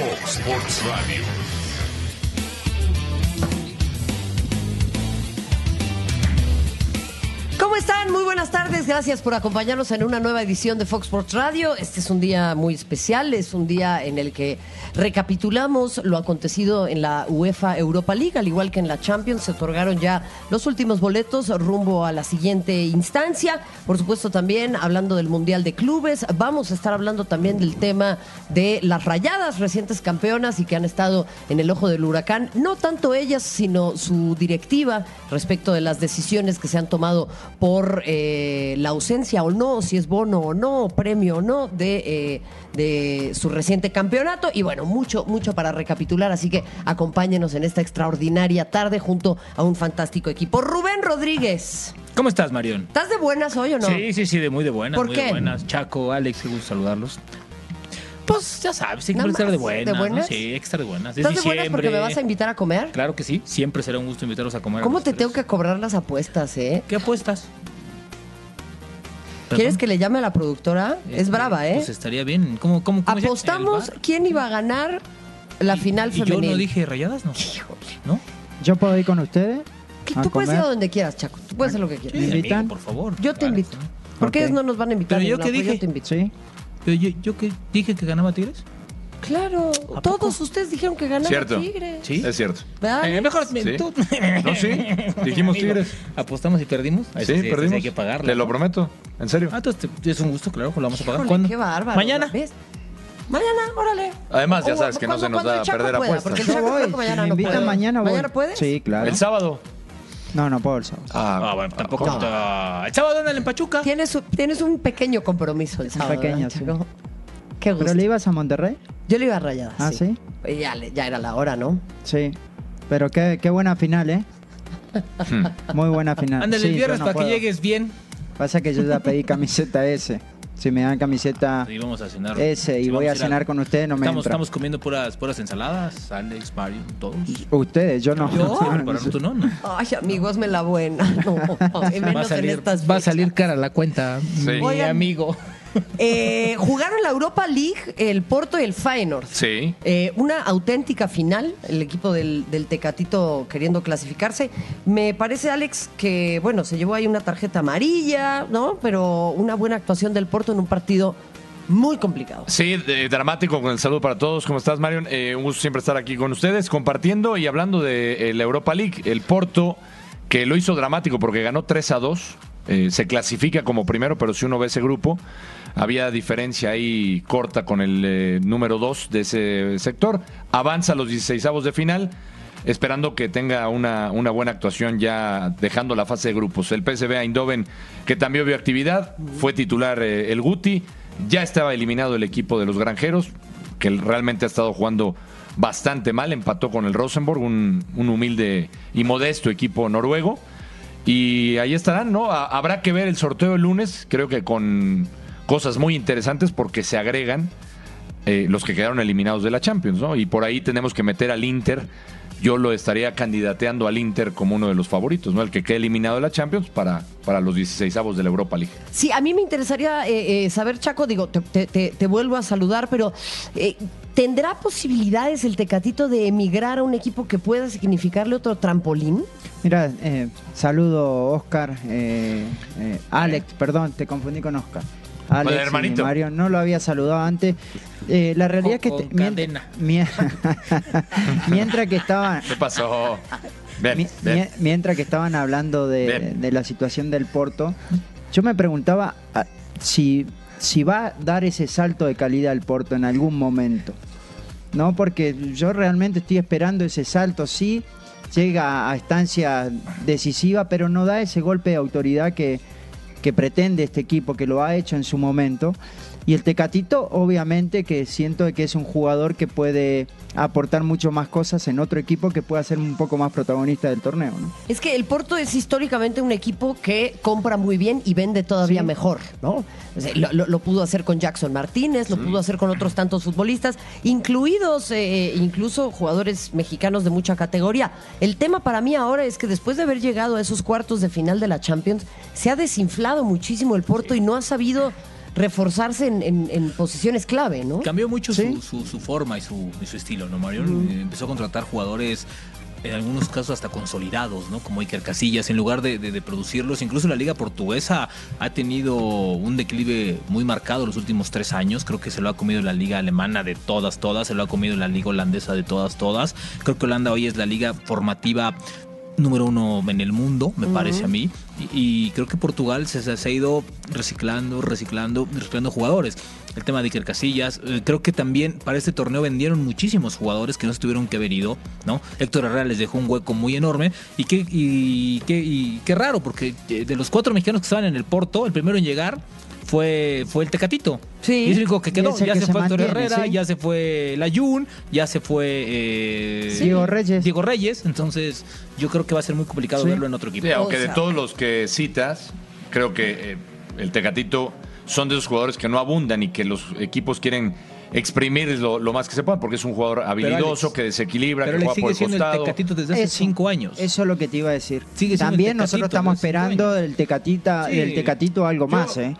Fox Sports Radio. Están? Muy buenas tardes. Gracias por acompañarnos en una nueva edición de Fox Sports Radio. Este es un día muy especial. Es un día en el que recapitulamos lo acontecido en la UEFA Europa League, al igual que en la Champions. Se otorgaron ya los últimos boletos rumbo a la siguiente instancia. Por supuesto, también hablando del Mundial de Clubes. Vamos a estar hablando también del tema de las rayadas recientes campeonas y que han estado en el ojo del huracán. No tanto ellas, sino su directiva respecto de las decisiones que se han tomado por eh, la ausencia o no, si es bono o no, premio o no de, eh, de su reciente campeonato. Y bueno, mucho, mucho para recapitular, así que acompáñenos en esta extraordinaria tarde junto a un fantástico equipo. Rubén Rodríguez, ¿Cómo estás, Marión? ¿estás de buenas hoy o no? Sí, sí, sí, de muy de buenas. ¿Por muy qué? de buenas. Chaco, Alex, qué gusto saludarlos. Pues ya sabes, hay que Nada estar de buenas. ¿de ¿no? buenas? Sí, hay que estar de buenas. Es ¿Estás de buenas porque me vas a invitar a comer? Claro que sí, siempre será un gusto invitarlos a comer. ¿Cómo te tres. tengo que cobrar las apuestas, eh? ¿Qué apuestas? ¿Quieres que le llame a la productora? Es Este, brava, ¿eh? Pues estaría bien. ¿Cómo, cómo? Apostamos quién iba a ganar la final Y yo no dije rayadas, ¿no? Híjole. ¿No? ¿Yo puedo ir con ustedes? Que a tú puedes ir a donde quieras, Chaco. Tú puedes hacer lo que Sí, quieras. ¿Me invitan? amigo, por favor. Yo te Claro. invito. Porque Ok. ellos no nos van a invitar. Pero yo qué lado, dije. Yo te invito. Sí. Pero yo, yo que dije que ganaba Tigres. Claro. ¿A Todos poco? ustedes dijeron que ganaba Cierto. Tigres. Sí. Es cierto. ¿Verdad? Eh, mejor Sí. tú. No, sí. Dijimos Amigo, Tigres. Apostamos y perdimos. A Sí, ese perdimos. hay que pagarlo. Te lo prometo. En serio. Ah, entonces te- es un gusto, claro, lo vamos a pagar. Híjole, ¿Cuándo? qué bárbaro. Mañana. ¿ves? Mañana, órale. Además, ya O- sabes que no cuando- se nos cuando da el Chaco perder pueda, apuestas. Porque el Yo Chaco creo voy. que Si mañana me no invitan puede. mañana voy. ¿Mañana puedes? Sí, claro. El sábado. No, no puedo el sábado. Ah, bueno, tampoco. ¿cómo? está- El sábado andan en Pachuca. Tienes, un- tienes un pequeño compromiso el sábado. pequeño, ¿verdad, sí. Chaco? Qué gusto. ¿Pero le ibas a Monterrey? Yo le iba a rayadas. Ah, ¿sí? Y Ya, le- ya era la hora, ¿no? Sí. Pero qué, qué buena final, ¿eh? Muy buena final. Ándale Sí, el yo viernes no para que puedo. llegues bien. Pasa que yo ya pedí camiseta S. Si me dan camiseta Y vamos a cenar. S y Sí, voy a ir cenar con ustedes, no me Estamos, entra. estamos comiendo puras, puras ensaladas. Alex, Mario, todos. Ustedes, yo no. Yo, tú no, no. Ay, amigos, me la buena. No, menos Va a, salir, en estas va a salir cara la cuenta, mi Oigan. amigo. Eh, jugaron la Europa League el Porto y el Feyenoord. Sí. Eh, una auténtica final, el equipo del, del Tecatito queriendo clasificarse. Me parece, Alex, que bueno, se llevó ahí una tarjeta amarilla, ¿no? Pero una buena actuación del Porto en un partido muy complicado. Sí, dramático con el saludo para todos. ¿Cómo estás, Marion? Eh, un gusto siempre estar aquí con ustedes, compartiendo y hablando de eh, la Europa League. El Porto, que lo hizo dramático porque ganó 3 a 2. eh, se clasifica como primero, pero si uno ve ese grupo, había diferencia ahí corta con el eh, número 2 de ese sector. Avanza a los 16 de final. Esperando que tenga una, una buena actuación ya dejando la fase de grupos. El PSV Eindhoven, que también vio actividad, fue titular eh, el Guti. Ya estaba eliminado el equipo de los granjeros, que realmente ha estado jugando bastante mal. Empató con el Rosenborg, un, un humilde y modesto equipo noruego. Y ahí estarán, ¿no? Ha- Habrá que ver el sorteo el lunes, creo que con cosas muy interesantes porque se agregan eh, los que quedaron eliminados de la Champions, ¿no? Y por ahí tenemos que meter al Inter. Yo lo estaría candidateando al Inter como uno de los favoritos, ¿no? El que quede eliminado de la Champions para, para los 16 avos de la Europa League. Sí, a mí me interesaría eh, eh, saber, Chaco, digo, te, te- te- te vuelvo a saludar, pero eh, ¿tendrá posibilidades el Tecatito de emigrar a un equipo que pueda significarle otro trampolín? Mira, eh, saludo Oscar, eh, eh, Alex, perdón, te confundí con Oscar. Alex y hermanito. Mario, no lo había saludado antes. Eh, la realidad es que Con te- mien- cadena. mien- mientras que estaban ¿Qué pasó? Bien, mi- bien. mien- mientras que estaban hablando de, la situación del Porto, yo me preguntaba ah, si, si va a dar ese salto de calidad el Porto en algún momento. No, porque yo realmente estoy esperando ese salto, sí, llega a instancia decisiva, pero no da ese golpe de autoridad que, que pretende este equipo, que lo ha hecho en su momento. Y el Tecatito, obviamente, que siento que es un jugador que puede aportar mucho más cosas en otro equipo que pueda ser un poco más protagonista del torneo. ¿no? Es que el Porto es históricamente un equipo que compra muy bien y vende todavía Sí. mejor, ¿no? O sea, lo, lo- lo pudo hacer con Jackson Martínez, lo pudo hacer con otros tantos futbolistas, incluidos eh, incluso jugadores mexicanos de mucha categoría. El tema para mí ahora es que después de haber llegado a esos cuartos de final de la Champions, se ha desinflado muchísimo el Porto y no ha sabido reforzarse en, en- en posiciones clave, ¿no? Cambió mucho Sí. su, su- su forma y su, y su estilo, ¿no, Marion? Eh, Empezó a contratar jugadores, en algunos casos hasta consolidados, ¿no? Como Iker Casillas, en lugar de, de- de producirlos. Incluso la liga portuguesa ha tenido un declive muy marcado los últimos tres años. Creo que se lo ha comido la liga alemana de todas, todas. Se lo ha comido la liga holandesa de todas, todas. Creo que Holanda hoy es la liga formativa número uno en el mundo, me parece a mí. Y, y creo que Portugal se, se ha ido reciclando, reciclando, reciclando jugadores. El tema de Iker Casillas, eh, creo que también para este torneo vendieron muchísimos jugadores que no se tuvieron que haber ido, ¿no? Héctor Herrera les dejó un hueco muy enorme y qué, y, qué- y qué raro, porque eh, de los cuatro mexicanos que estaban en el Porto, el primero en llegar fue, fue el Tecatito. Sí. Y es el único que quedó. Ya que se, se fue Héctor Herrera, sí. ya se fue Layun, ya se fue eh, Sí. Diego Reyes. Diego Reyes. Entonces, yo creo que va a ser muy complicado Sí. verlo en otro equipo. Sí, aunque O de todos los que citas, creo que eh, el Tecatito son de esos jugadores que no abundan y que los equipos quieren exprimir lo, lo más que se pueda, porque es un jugador habilidoso, Alex, que desequilibra, que juega por sigue el siendo el costado. Tecatito desde hace Eso, cinco años. Eso es lo que te iba a decir. Sigue También nosotros estamos esperando del Tecatita, Sí. del Tecatito algo Yo- más, ¿eh?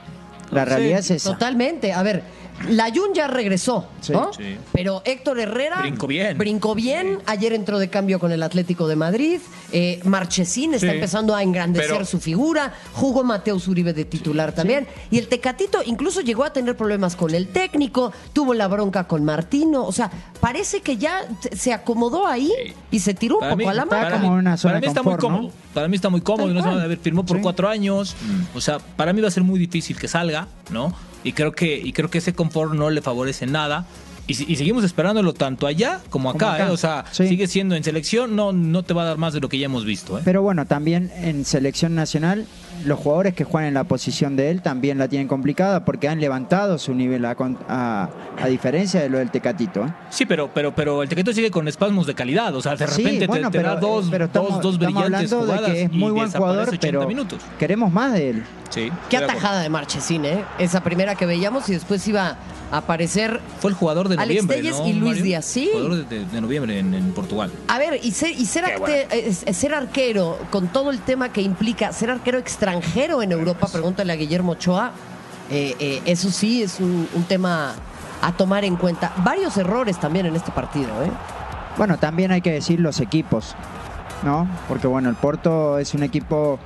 La Sí, realidad es esa. Totalmente. A ver, Layun ya regresó, Sí. ¿no? Sí. Pero Héctor Herrera Brincó bien. Brincó bien. Ayer entró de cambio con el Atlético de Madrid. Eh, Marchesín está Sí. empezando a engrandecer Pero- su figura. Jugó Mateus Uribe de titular también. Y el Tecatito incluso llegó a tener problemas con el técnico. Tuvo la bronca con Martino. O sea, parece que ya se acomodó ahí y se tiró un Para poco mí, a la para marca. mí- para mí está muy cómodo. Para mí está muy cómodo. No se va a ver, firmó por Sí. cuatro años. O sea, para mí va a ser muy difícil que salga, ¿no? Y creo que, y creo que ese confort no le favorece nada. Y, y seguimos esperándolo tanto allá como acá, Como acá. ¿eh? O sea, Sí. sigue siendo en selección, no, no te va a dar más de lo que ya hemos visto, ¿eh? Pero bueno, también en selección nacional, los jugadores que juegan en la posición de él también la tienen complicada porque han levantado su nivel a, a- a diferencia de lo del Tecatito. ¿eh? Sí, pero, pero, pero el Tequeto sigue con espasmos de calidad. O sea, de repente te- bueno, te, pero- da dos, pero estamos- dos, dos estamos brillantes hablando de jugadas que es y muy buen desaparece jugador, 80 pero minutos. queremos más de él. Sí, Qué atajada de Marchesín, ¿eh? Esa primera que veíamos y después iba aparecer Fue el jugador de Alex noviembre, Telles ¿no, y Luis Mario? Díaz, sí. Jugador de, de noviembre en, en Portugal. A ver, y ser, y ser, acte- es ser arquero, con todo el tema que implica ser arquero extranjero en Europa, pregúntale a Guillermo Ochoa, eh, eh, eso sí es un, un tema a tomar en cuenta. Varios errores también en este partido, ¿eh? Bueno, también hay que decir los equipos, ¿no? Porque bueno, el Porto es un equipo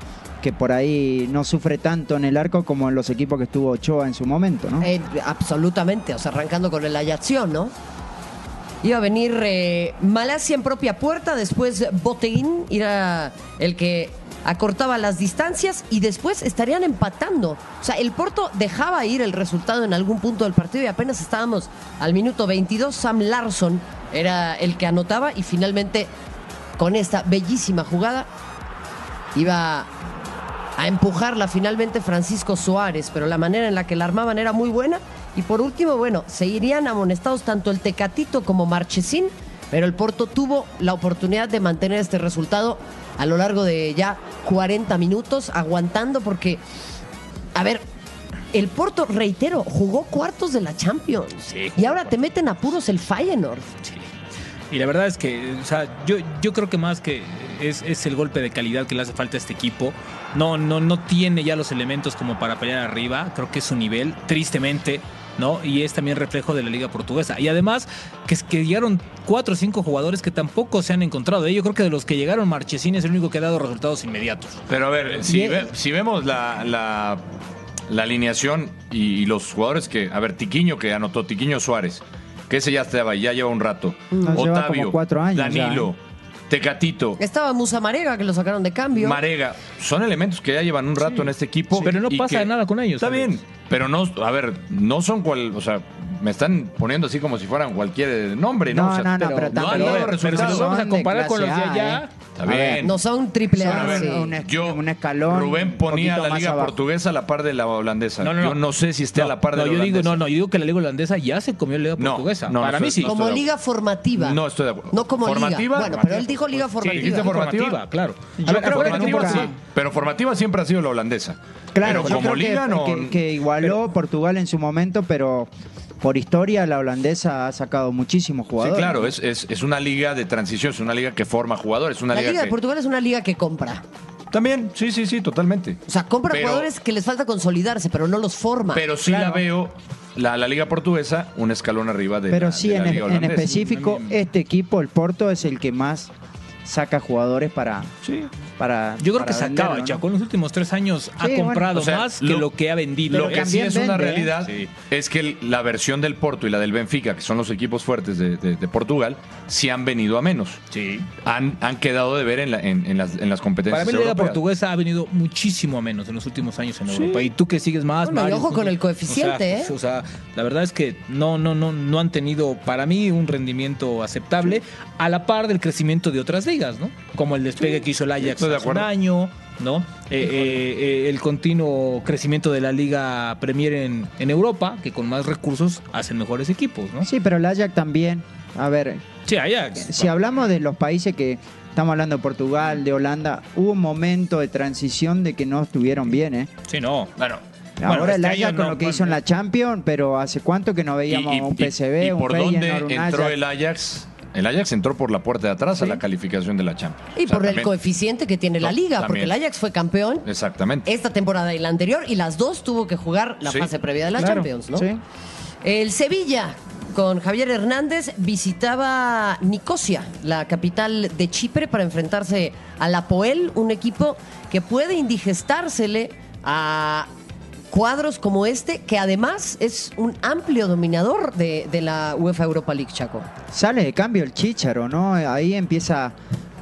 que por ahí no sufre tanto en el arco como en los equipos que estuvo Ochoa en su momento, ¿no? Eh, absolutamente, o sea, arrancando con el Ajaxión, ¿no? Iba a venir eh, Malasia en propia puerta, después Boteguín era el que acortaba las distancias y después estarían empatando. O sea, el Porto dejaba ir el resultado en algún punto del partido y apenas estábamos al minuto 22. Sam Larson era el que anotaba y finalmente con esta bellísima jugada iba a empujarla finalmente Francisco Suárez, pero la manera en la que la armaban era muy buena. Y por último, bueno, seguirían amonestados tanto el Tecatito como Marchesín, pero el Porto tuvo la oportunidad de mantener este resultado a lo largo de ya 40 minutos, aguantando porque, a ver, el Porto, reitero, jugó cuartos de la Champions. Sí, y ahora te meten apuros el Feyenoord. Sí. Y la verdad es que, o sea, yo, yo creo que más que es, es el golpe de calidad que le hace falta a este equipo. No, no, no tiene ya los elementos como para pelear arriba. Creo que es su nivel, tristemente, ¿no? Y es también reflejo de la Liga Portuguesa. Y además, que, es que llegaron cuatro o cinco jugadores que tampoco se han encontrado. ¿eh? Yo creo que de los que llegaron, Marchesín es el único que ha dado resultados inmediatos. Pero a ver, si, ve- si vemos la, la, la alineación y, y los jugadores que. A ver, Tiquiño que anotó, Tiquiño Suárez, que ese ya estaba, ya lleva un rato. Nos lleva Otavio, como cuatro años ya, Danilo, ¿eh? Tecatito, Estaba Musa Marega, que lo sacaron de cambio. Marega. Son elementos que ya llevan un rato en este equipo. Pero no pasa que- nada con ellos, Está bien, pero no, a ver, no son cual. O sea, me están poniendo así como si fueran cualquier nombre, ¿no? No, O sea, no, no, pero pero no pero si los vamos a comparar con los de allá, ¿eh? Está A ver, bien. No son triple Son, A. sí. un, Yo, un escalón. Rubén ponía la liga portuguesa a la par de la holandesa. No, no, no. Yo no sé si esté a la par de no, la yo digo, holandesa. no, no, yo digo que la liga holandesa ya se comió la liga portuguesa. no, Para no mí sí. Como liga formativa. No estoy de acuerdo. No como ¿Formativa? liga. Bueno, pero él dijo liga Sí, formativa. dijiste formativa. claro. Yo ver, creo que sí, pero formativa siempre ha sido la holandesa. Claro, pero como creo que- liga no. que, que igualó Portugal en su momento, pero por historia la holandesa ha sacado muchísimos Sí, jugadores. claro, es, es, es una liga de transición, es una liga que forma jugadores, es una La liga, Liga de que, Portugal es una liga que compra. También, sí, sí, sí, totalmente. O sea, compra Pero- jugadores que les falta consolidarse, pero no los forma. Pero sí la veo, la, la Liga Portuguesa, un escalón arriba de Pero la, sí, de la en, Liga en específico, este equipo, el Porto, es el que más saca jugadores para. Sí. Para Yo creo para que sacaba, venderlo, ¿no? Chaco. En los últimos tres años ha bueno. comprado O sea, más que lo- que ha vendido. Lo que sí es una vende, ¿eh? realidad Sí. es que el- la versión del Porto y la del Benfica, que son los equipos fuertes de, de- de Portugal, sí han venido a menos. Sí. Han, han quedado de ver en, la- en- en las, en las competencias Para mí la liga portuguesa ha venido muchísimo a menos en los últimos años en Europa. Y tú que sigues más, Bueno, y Mario, ojo tú- con el coeficiente, o sea, ¿eh? O sea, la verdad es que no, no, no, no han tenido para mí un rendimiento aceptable a la par del crecimiento de otras ligas, ¿no? Como el despegue que hizo el Ajax estoy de hace un acuerdo. año, ¿no? Eh, eh, eh, el continuo crecimiento de la liga Premier en, en Europa, que con más recursos hacen mejores equipos, ¿no? Sí, pero el Ajax también. A ver, Sí, Ajax. si hablamos de los países que estamos hablando de Portugal, de Holanda, hubo un momento de transición de que no estuvieron bien, ¿eh? Sí, no. Bueno. Ahora bueno, el este Ajax con no, lo que bueno. hizo en la Champions, pero ¿hace cuánto que no veíamos Y- y- un y- PSV, y un por Feyenoord, dónde un entró Ajax? el Ajax? El Ajax entró por la puerta de atrás a la calificación de la Champions. y O sea, por el coeficiente que tiene la liga, porque el Ajax fue campeón Exactamente. esta temporada y la anterior, y las dos tuvo que jugar la Sí. fase previa de la Claro, Champions, ¿no? sí. El Sevilla, con Javier Hernández, visitaba Nicosia, la capital de Chipre, para enfrentarse al Apoel, un equipo que puede indigestársele a cuadros como este, que además es un amplio dominador de, de la UEFA Europa League, Chaco. Sale de cambio el Chicharo, ¿no? Ahí empieza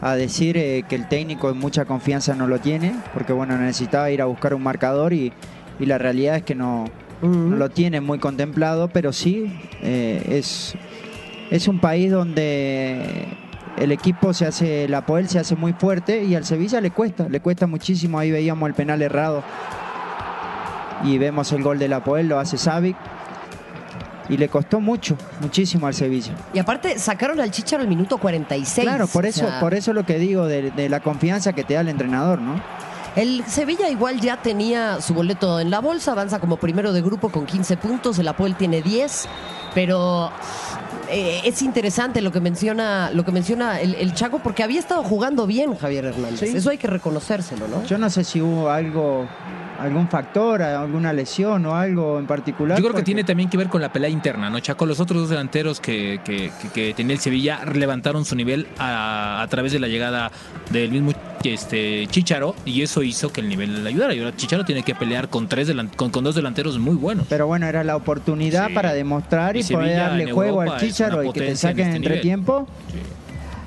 a decir eh, que el técnico en mucha confianza no lo tiene, porque bueno, necesitaba ir a buscar un marcador y, y la realidad es que no, no lo tiene muy contemplado, pero sí eh, es, es un país donde el equipo se hace, la Poel se hace muy fuerte y al Sevilla le cuesta, le cuesta muchísimo, ahí veíamos el penal errado y vemos el gol de la Poel, lo hace Savic. Y le costó mucho, muchísimo al Sevilla. Y aparte sacaron al Chicharo al minuto 46. Claro, por o eso, sea, por eso lo que digo de, de la confianza que te da el entrenador, ¿no? El Sevilla igual ya tenía su boleto en la bolsa, avanza como primero de grupo con 15 puntos, el Apoel tiene 10, pero eh, es interesante lo que menciona, lo que menciona el, el Chaco, porque había estado jugando bien Javier Hernández. Sí. Eso hay que reconocérselo, ¿no? Yo no sé si hubo algo, algún factor, alguna lesión o algo en particular. Yo creo que tiene también que ver con la pelea interna, ¿no, Chaco? Los otros dos delanteros que, que- que- que tenía el Sevilla levantaron su nivel a, a través de la llegada del mismo este, Chicharo y eso hizo que el nivel le ayudara. Y ahora Chicharo tiene que pelear con, tres delan- con, con dos delanteros muy buenos. Pero bueno, era la oportunidad Sí. para demostrar y, Y poder darle juego Europa al Chicharo y que te en saquen este entre nivel. tiempo.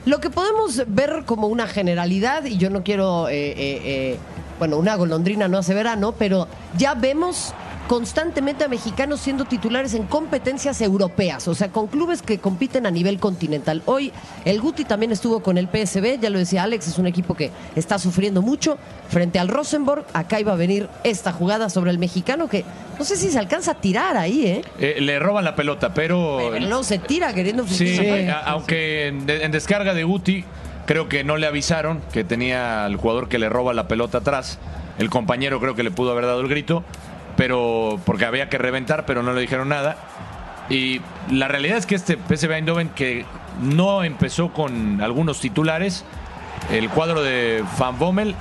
Lo que podemos ver como una generalidad, y yo no quiero, eh, eh, eh, bueno, una golondrina no hace verano, pero ya vemos constantemente a mexicanos siendo titulares en competencias europeas, o sea, con clubes que compiten a nivel continental. Hoy el Guti también estuvo con el PSB, ya lo decía Alex, es un equipo que está sufriendo mucho frente al Rosenborg. Acá iba a venir esta jugada sobre el mexicano que no sé si se alcanza a tirar ahí, ¿eh? Eh, le roban la pelota, pero. Pero no se tira queriendo Sí, Sí. aunque en descarga de Guti, creo que no le avisaron que tenía al jugador que le roba la pelota atrás. El compañero creo que le pudo haber dado el grito, pero porque había que reventar, pero no le dijeron nada. Y la realidad es que este PSV Eindhoven que no empezó con algunos titulares, el cuadro de Van Bommel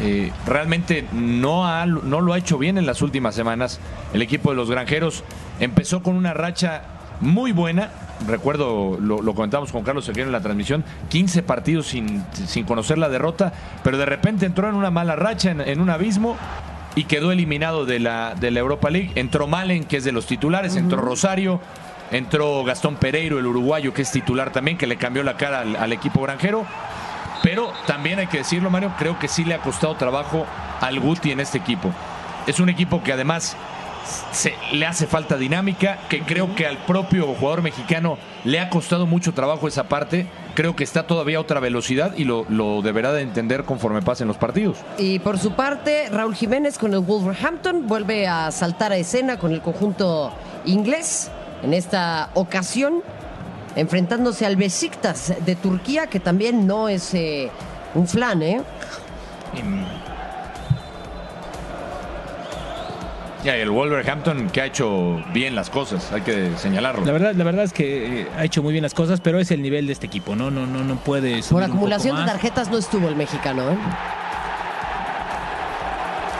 eh, realmente no, ha- no lo ha hecho bien en las últimas semanas. El equipo de los granjeros empezó con una racha muy buena. Recuerdo, lo, lo comentamos con Carlos Seguero en la transmisión, 15 partidos sin, sin conocer la derrota, pero de repente entró en una mala racha, en, en un abismo, y quedó eliminado de la, de la Europa League. Entró Malen, que es de los titulares, entró Rosario, entró Gastón Pereiro, el uruguayo, que es titular también, que le cambió la cara al- al equipo granjero. Pero también hay que decirlo, Mario, creo que sí le ha costado trabajo al Guti en este equipo. Es un equipo que además se, le hace falta dinámica, que creo que al propio jugador mexicano le ha costado mucho trabajo esa parte. Creo que está todavía a otra velocidad y lo, lo deberá de entender conforme pasen los partidos. Y por su parte, Raúl Jiménez con el Wolverhampton vuelve a saltar a escena con el conjunto inglés. En esta ocasión, enfrentándose al Besiktas de Turquía, que también no es eh, un flan, ¿eh? Ya, y el Wolverhampton que ha hecho bien las cosas, hay que señalarlo. La verdad, la verdad es que eh, ha hecho muy bien las cosas, pero es el nivel de este equipo, no, no, no, no puede subir Por un poco acumulación de tarjetas no estuvo el mexicano, ¿eh?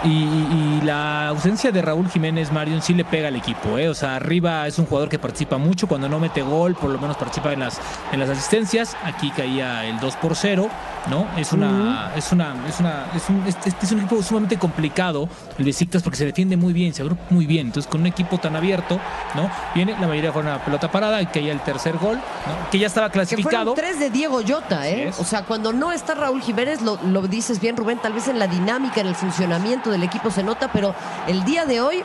Y, y la ausencia de Raúl Jiménez Marion sí le pega al equipo, ¿eh? O sea, arriba es un jugador que participa mucho, cuando no mete gol, por lo menos participa en las, en las asistencias. Aquí caía el 2 por 0, ¿no? Es una, es una, es una, es un, este este es un equipo sumamente complicado, el Besiktas, porque se defiende muy bien, se agrupa muy bien. Entonces, con un equipo tan abierto, ¿no? Viene, la mayoría fue una pelota parada y caía el tercer gol, ¿no? Que ya estaba Que clasificado. fueron tres de Diego Llota, ¿eh? Es. O sea, cuando no está Raúl Jiménez, lo, lo dices bien, Rubén, tal vez en la dinámica, en el funcionamiento del equipo se nota, pero el día de hoy,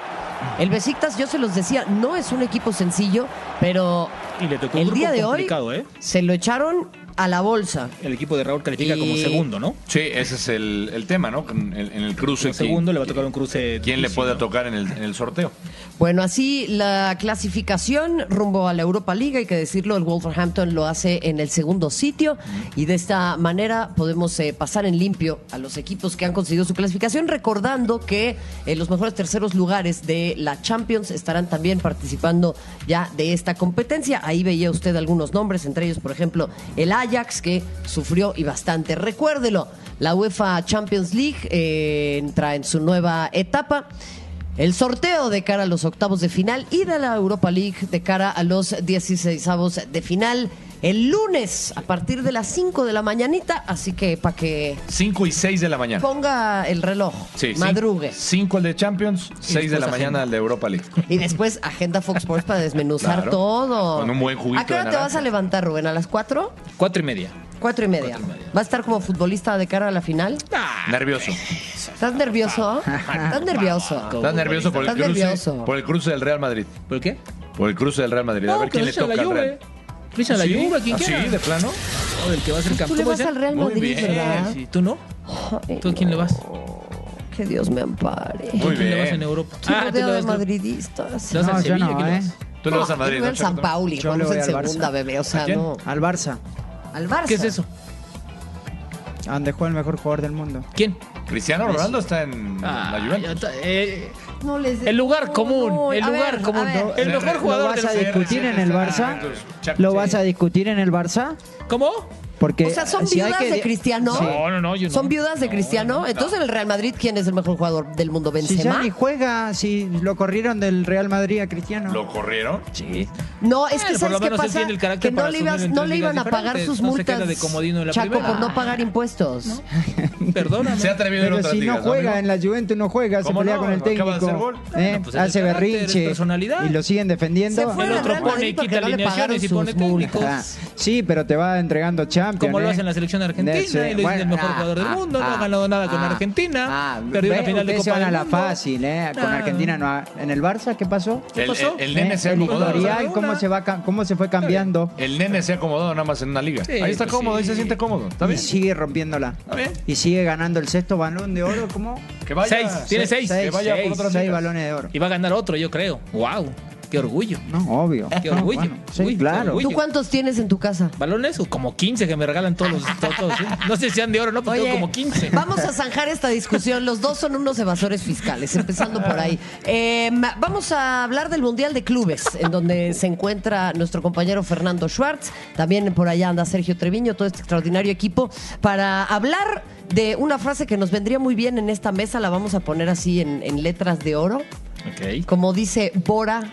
el Besiktas, yo se los decía, no es un equipo sencillo, pero Y le tocó un el grupo día de hoy ¿eh? se lo echaron a la bolsa. El equipo de Raúl califica Y- como segundo, ¿no? Sí, ese es el, el tema, ¿no? En el, en el cruce. Como segundo ¿quién- le va a tocar un cruce. ¿Quién le puede ¿no? tocar en el, en el sorteo? Bueno, así la clasificación rumbo a la Europa League, hay que decirlo, el Wolverhampton lo hace en el segundo sitio y de esta manera podemos eh, pasar en limpio a los equipos que han conseguido su clasificación, recordando que eh, los mejores terceros lugares de la Champions estarán también participando ya de esta competencia. Ahí veía usted algunos nombres, entre ellos, por ejemplo, el Ajax, que sufrió y bastante. Recuérdelo, la UEFA Champions League eh, entra en su nueva etapa. El sorteo de cara a los octavos de final y de la Europa League de cara a los 16 de final el lunes a partir de las 5 de la mañanita. Así que para que 5 y 6 de la mañana. ponga el reloj, Sí, madrugue. 5 el de Champions, 6 de la después mañana agenda. el de Europa League. Y después agenda Fox Sports para desmenuzar Claro. todo. Con un buen juguito ¿A qué hora te vas a levantar, Rubén? ¿A las 4? Cuatro y media. Cuatro y media. Cuatro y media. ¿Va a estar como futbolista de cara a la final? Nervioso. ¿Estás nervioso? ¿Estás nervioso? Estás nervioso por el Estás cruce. nervioso. Por el cruce del Real Madrid. ¿Por qué? Por el cruce del Real Madrid. a ver quién le toca al Real. Juve. Que lo echen a la ¿Sí? Juve, quien ¿Ah, quiera. sí? ¿De plano? O el que va a ser Tú campeón. le ¿Cómo vas dice? al Real Muy Madrid, bien. ¿verdad? Sí, ¿Tú no? Ay, ¿Tú a quién le vas? Que Dios me ampare. Muy ¿Quién le vas bien. en Europa? Estoy Ah, tú le de vas al- madridistas. le vas No, al yo Sevilla, no, ¿quién le ¿eh? Tú le vas a Madrid, Yo ¿no? al San? Pauli, Yo vamos le voy en segunda, bebé. O sea, ¿A quién? no. Al Barça, Al Barça. ¿Qué es eso? Donde juega el mejor jugador del mundo. ¿Quién? Cristiano Ronaldo está en Ah, la ya Juventus. está, eh, No les El lugar no, común, no, el a lugar ver, común, a ver. ¿no? El mejor ¿Lo jugador vas a discutir en el Barça? Chaco, ¿Lo vas a discutir en el Barça? ¿Cómo? Porque O sea, ¿son si viudas que- de Cristiano? Sí. No, no, no, yo no. ¿Son viudas de No, Cristiano? no, Entonces, en el Real Madrid, ¿quién es el mejor jugador del mundo? Si ya ¿Benzema? ni juega, si lo corrieron del Real Madrid a Cristiano. ¿Lo corrieron? Sí. No, es que Bueno, ¿sabes qué pasa? el carácter Que no le, ibas- en no le iban a pagar sus No se multas, queda de comodino en la Chaco, primera. por no pagar impuestos. Perdóname. Se ha atrevido en Pero otras si ligas, no juega amigo? en la Juventus, no juega, se ¿Cómo pelea no? con el técnico. ¿eh? Pues es hace berrinche personalidad. y lo siguen defendiendo. Se fue El otro pone quita alineaciones y pone técnicos. multas. Sí, pero te va entregando Champions. Como lo ¿eh? hace en la selección argentina De y lo dice bueno, el mejor ah, jugador del ah, mundo, no ha ah, ganado nada con ah, Argentina, ah, perdió ve, la final de Copa van a del la Mundo. fácil, ¿eh? Con Ah. Argentina no ha- En el Barça, ¿qué pasó? El, pasó? el- el nene ¿Eh? se ha el Una. ¿cómo se, va, ¿cómo se fue cambiando? El nene se ha acomodado nada más en una liga. Sí, ahí está pues cómodo, ahí sí. se siente cómodo. ¿Está Y bien? sigue rompiéndola. Está bien. Y sigue ganando el sexto balón de oro, ¿cómo? Que vaya. Seis, tiene seis. Que vaya por otras seis balones de oro. Y va a ganar otro, yo creo. ¡Wow! ¡Qué orgullo! No, obvio. Qué No, orgullo. bueno, sí, Uy, claro. orgullo. ¿Tú cuántos tienes en tu casa? ¿Balones? O como 15 que me regalan todos los. todos, todos. No sé si sean de oro no, pero tengo como 15. vamos a zanjar esta discusión. Los dos son unos evasores fiscales, empezando por ahí. Eh, vamos a hablar del Mundial de Clubes, en donde se encuentra nuestro compañero Fernando Schwartz. También por allá anda Sergio Treviño, todo este extraordinario equipo, para hablar de una frase que nos vendría muy bien en esta mesa. La vamos a poner así en, en letras de oro. Ok, Como dice Bora,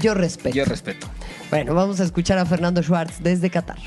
yo respeto. Yo respeto. Bueno, vamos a escuchar a Fernando Schwartz desde Qatar.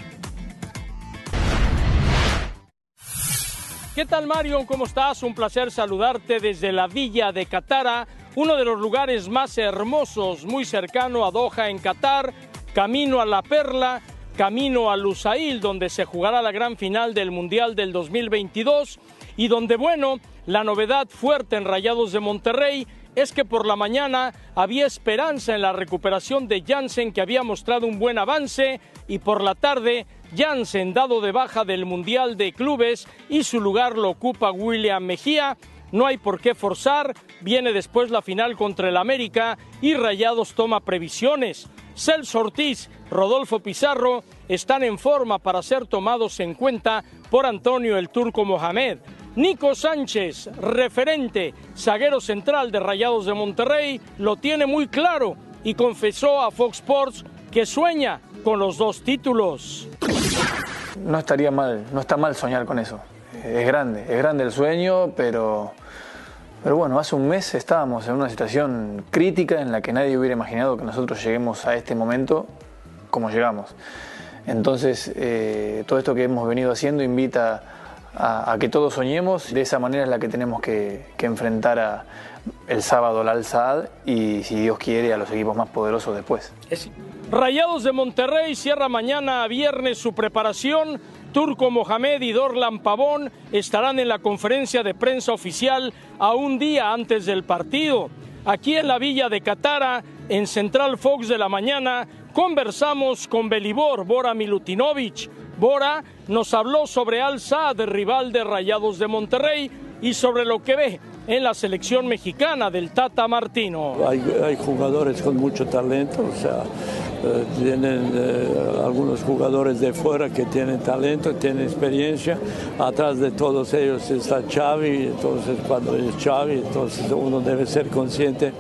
¿Qué tal Mario? ¿Cómo estás? Un placer saludarte desde la villa de Catara, uno de los lugares más hermosos, muy cercano a Doha en Qatar, camino a La Perla, camino a Lusail, donde se jugará la gran final del Mundial del 2022 y donde, bueno, la novedad fuerte en Rayados de Monterrey es que por la mañana había esperanza en la recuperación de Jansen, que había mostrado un buen avance, y por la tarde Jansen dado de baja del Mundial de Clubes y su lugar lo ocupa William Mejía. No hay por qué forzar, viene después la final contra el América y Rayados toma previsiones. Celso Ortiz, Rodolfo Pizarro están en forma para ser tomados en cuenta por Antonio el Turco Mohamed. Nico Sánchez, referente, zaguero central de Rayados de Monterrey, lo tiene muy claro y confesó a Fox Sports que sueña con los dos títulos. No estaría mal, no está mal soñar con eso. Es grande, es grande el sueño, pero Pero bueno, hace un mes estábamos en una situación crítica en la que nadie hubiera imaginado que nosotros lleguemos a este momento como llegamos. Entonces, eh, todo esto que hemos venido haciendo invita a, que todos soñemos. De esa manera es la que tenemos que, enfrentar a, el sábado al Al-Saad y, si Dios quiere, a los equipos más poderosos después. Rayados de Monterrey cierra mañana viernes su preparación Turco Mohamed y Dorlan Pavón estarán en la conferencia de prensa oficial a un día antes del partido. Aquí en la villa de Catara, en Central Fox de la mañana, conversamos con Belibor Bora Milutinovic. Bora nos habló sobre Al Saad, rival de Rayados de Monterrey, y sobre lo que ve en la selección mexicana del Tata Martino. Hay, jugadores con mucho talento, o sea, eh, tienen eh, algunos jugadores de fuera que tienen talento, tienen experiencia. Atrás de todos ellos está Xavi, entonces cuando es Xavi, entonces uno debe ser consciente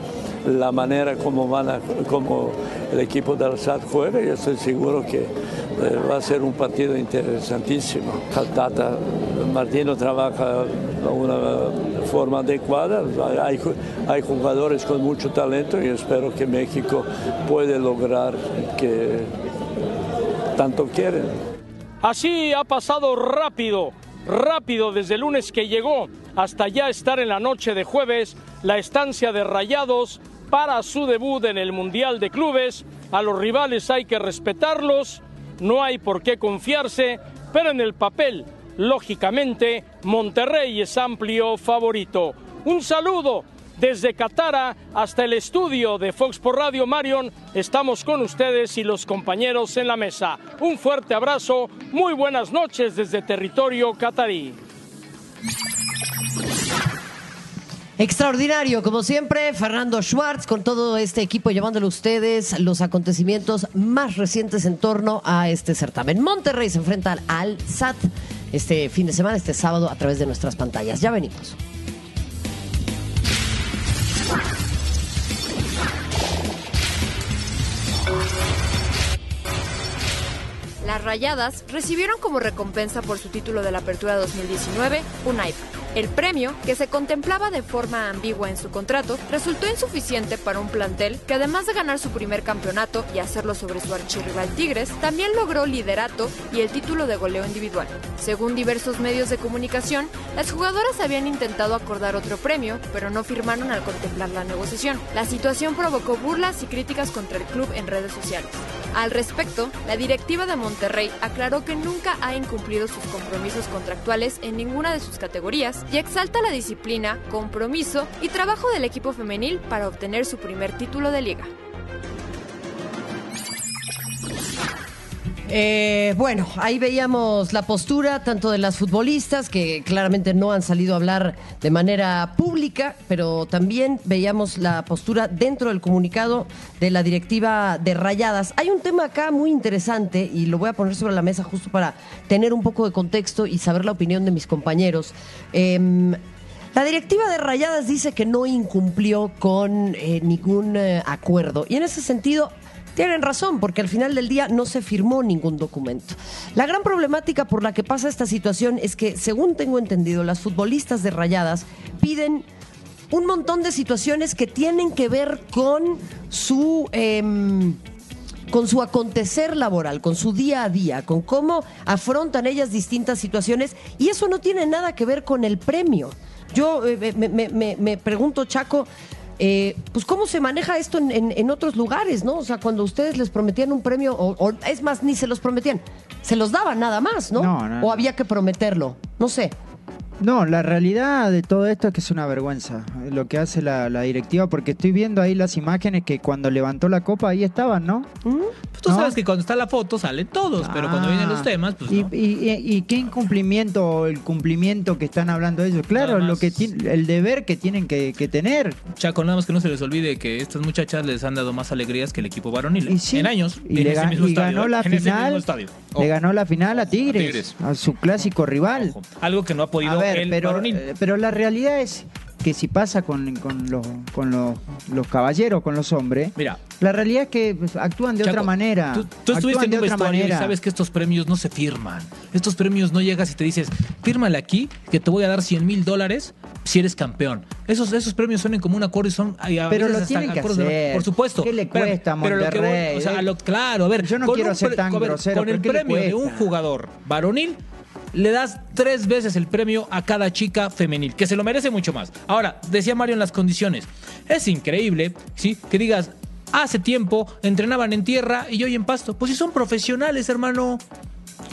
la manera como van como el equipo del SAT juega. Yo estoy seguro que eh, va a ser un partido interesantísimo. Martino trabaja de una forma adecuada, hay, hay jugadores con mucho talento y espero que México puede lograr que tanto quieren. Así ha pasado rápido, rápido desde el lunes que llegó hasta ya estar en la noche de jueves la estancia de Rayados para su debut en el Mundial de Clubes. A los rivales hay que respetarlos no hay por qué confiarse, pero en el papel, lógicamente, Monterrey es amplio favorito. Un saludo desde Catara hasta el estudio de Fox por Radio Marion. Estamos con ustedes y los compañeros en la mesa. Un fuerte abrazo, muy buenas noches desde territorio catarí. Extraordinario, como siempre, Fernando Schwartz con todo este equipo llevándole a ustedes los acontecimientos más recientes en torno a este certamen. Monterrey se enfrenta al SAT este fin de semana, este sábado, a través de nuestras pantallas. Ya venimos. Las Rayadas recibieron como recompensa por su título de la Apertura 2019 un iPad. El premio, que se contemplaba de forma ambigua en su contrato, resultó insuficiente para un plantel que además de ganar su primer campeonato y hacerlo sobre su archirrival Tigres, también logró liderato y el título de goleo individual. Según diversos medios de comunicación, las jugadoras habían intentado acordar otro premio, pero no firmaron al contemplar la negociación. La situación provocó burlas y críticas contra el club en redes sociales. Al respecto, la directiva de Monterrey aclaró que nunca ha incumplido sus compromisos contractuales en ninguna de sus categorías y exalta la disciplina, compromiso y trabajo del equipo femenil para obtener su primer título de liga. Eh, bueno, ahí veíamos la postura tanto de las futbolistas, que claramente no han salido a hablar de manera pública, pero también veíamos la postura dentro del comunicado de la directiva de Rayadas. Hay un tema acá muy interesante y lo voy a poner sobre la mesa justo para tener un poco de contexto y saber la opinión de mis compañeros. Em, la directiva de Rayadas dice que no incumplió con eh, ningún eh, acuerdo y en ese sentido tienen razón, porque al final del día no se firmó ningún documento. La gran problemática por la que pasa esta situación es que, según tengo entendido, las futbolistas de Rayadas piden un montón de situaciones que tienen que ver con su... Em, con su acontecer laboral, con su día a día, con cómo afrontan ellas distintas situaciones y eso no tiene nada que ver con el premio. Yo eh, me, pregunto, Chaco, eh, pues cómo se maneja esto en, otros lugares, ¿no? O sea, cuando ustedes les prometían un premio, o, es más, ni se los prometían, se los daban nada más, ¿no? no o había que prometerlo, no sé. No, la realidad de todo esto es que es una vergüenza lo que hace la, directiva, porque estoy viendo ahí las imágenes que cuando levantó la copa ahí estaban, ¿no? Pues tú sabes que cuando está la foto salen todos, pero cuando vienen los ah. temas, pues y, y, qué incumplimiento, el cumplimiento que están hablando ellos? Claro, lo que el deber que tienen que, tener. Chaco, nada más que no se les olvide que estas muchachas les han dado más alegrías que el equipo varonil. en años. Y, le, ganó la final. Le ganó la final a Tigres, a, su clásico rival. Algo que no ha podido pero, eh, pero la realidad es que si pasa con, con los, con los, los caballeros, con los hombres, Mira, la realidad es que actúan de Chaco, otra manera. Tú, tú estuviste en un vestuario y sabes que estos premios no se firman. Estos premios no llegas y te dices, fírmale aquí que te voy a dar 100 mil dólares si eres campeón. Esos, esos premios suenan como un acuerdo y son... Pero lo tienen que de- hacer. Por supuesto. ¿Qué le cuesta a pero lo que voy- Monterrey? o sea, lo- claro, a ver. Yo no quiero un ser tan grosero, Con el ¿qué le premio de un jugador varonil, le das tres veces el premio a cada chica femenil, que se lo merece mucho más. Ahora, decía Mario en las condiciones. Es increíble, ¿sí? Que digas, hace tiempo entrenaban en tierra y hoy en pasto. Pues si son profesionales, hermano.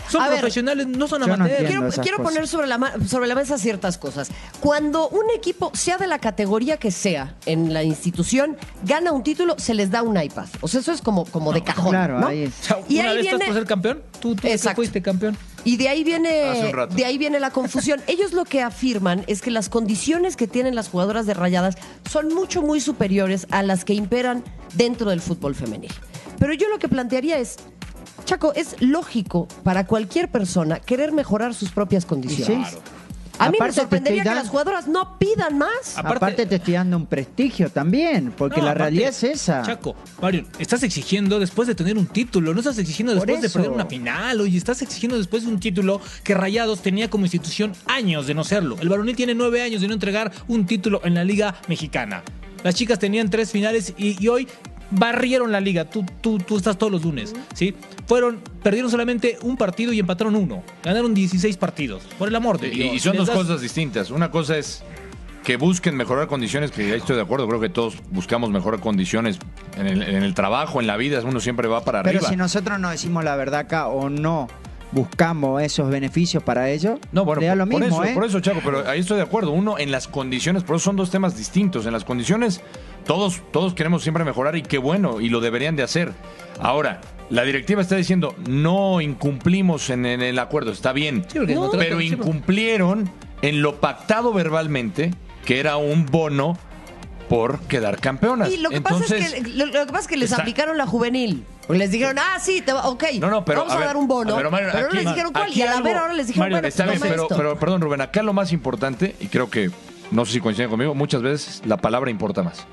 Son A ver, profesionales, no son yo no amateurs. entiendo. Quiero, esas quiero cosas. poner sobre la, ma- sobre la mesa ciertas cosas. Cuando un equipo, sea de la categoría que sea, en la institución, gana un título, se les da un iPad. O sea, eso es como, como de cajón. claro, ¿no? ahí- O sea, Y una ahí vez estás viene- por ser campeón, tú, tú de Exacto. fuiste campeón. Y de ahí Hace viene un rato. de ahí viene la confusión. Ellos lo que afirman es que las condiciones que tienen las jugadoras de Rayadas son mucho muy superiores a las que imperan dentro del fútbol femenil. Pero yo lo que plantearía es Chaco, es lógico para cualquier persona querer mejorar sus propias condiciones. Sí. A mí Aparte me sorprendería que las jugadoras no pidan más. Aparte- Aparte, te estoy dando un prestigio también, porque No, la aparte, realidad es esa. Chaco, Mario, estás exigiendo después de tener un título, no estás exigiendo después de perder una final, oye, estás exigiendo después de un título que Rayados tenía como institución años de no serlo. El varonil tiene nueve años de no entregar un título en la Liga Mexicana. Las chicas tenían tres finales y, y hoy barrieron la liga. Tú, tú, tú estás todos los lunes, ¿sí? Fueron, perdieron solamente un partido y empataron uno. Ganaron 16 partidos. Por el amor de Y, Dios. y son dos das- cosas distintas. Una cosa es que busquen mejorar condiciones, que ahí estoy de acuerdo, creo que todos buscamos mejorar condiciones en el, en el trabajo, en la vida, uno siempre va para Pero arriba. si nosotros no decimos la verdad acá o no buscamos esos beneficios para ellos, No, bueno, por, lo por mismo, eso, ¿eh? por eso, Chaco, pero ahí estoy de acuerdo. Uno en las condiciones, por eso son dos temas distintos. En las condiciones, todos, todos queremos siempre mejorar y qué bueno, y lo deberían de hacer. Ahora, la directiva está diciendo, no incumplimos en, en el acuerdo, está bien, Sí, pero porque- incumplieron en lo pactado verbalmente, que era un bono por quedar campeonas. Y lo que Entonces, pasa es que lo, lo que pasa es que les está- aplicaron la juvenil. Porque les dijeron, ah, sí, te va, ok, No, no, pero, vamos a a, ver, dar un bono. pero, Mario, no aquí- les dijeron cuál. Y a la ver ahora les dijeron, Mario, bueno, Está pues bien, pero, esto. pero perdón, Rubén, acá lo más importante, y creo que, no sé si coinciden conmigo, muchas veces la palabra importa más.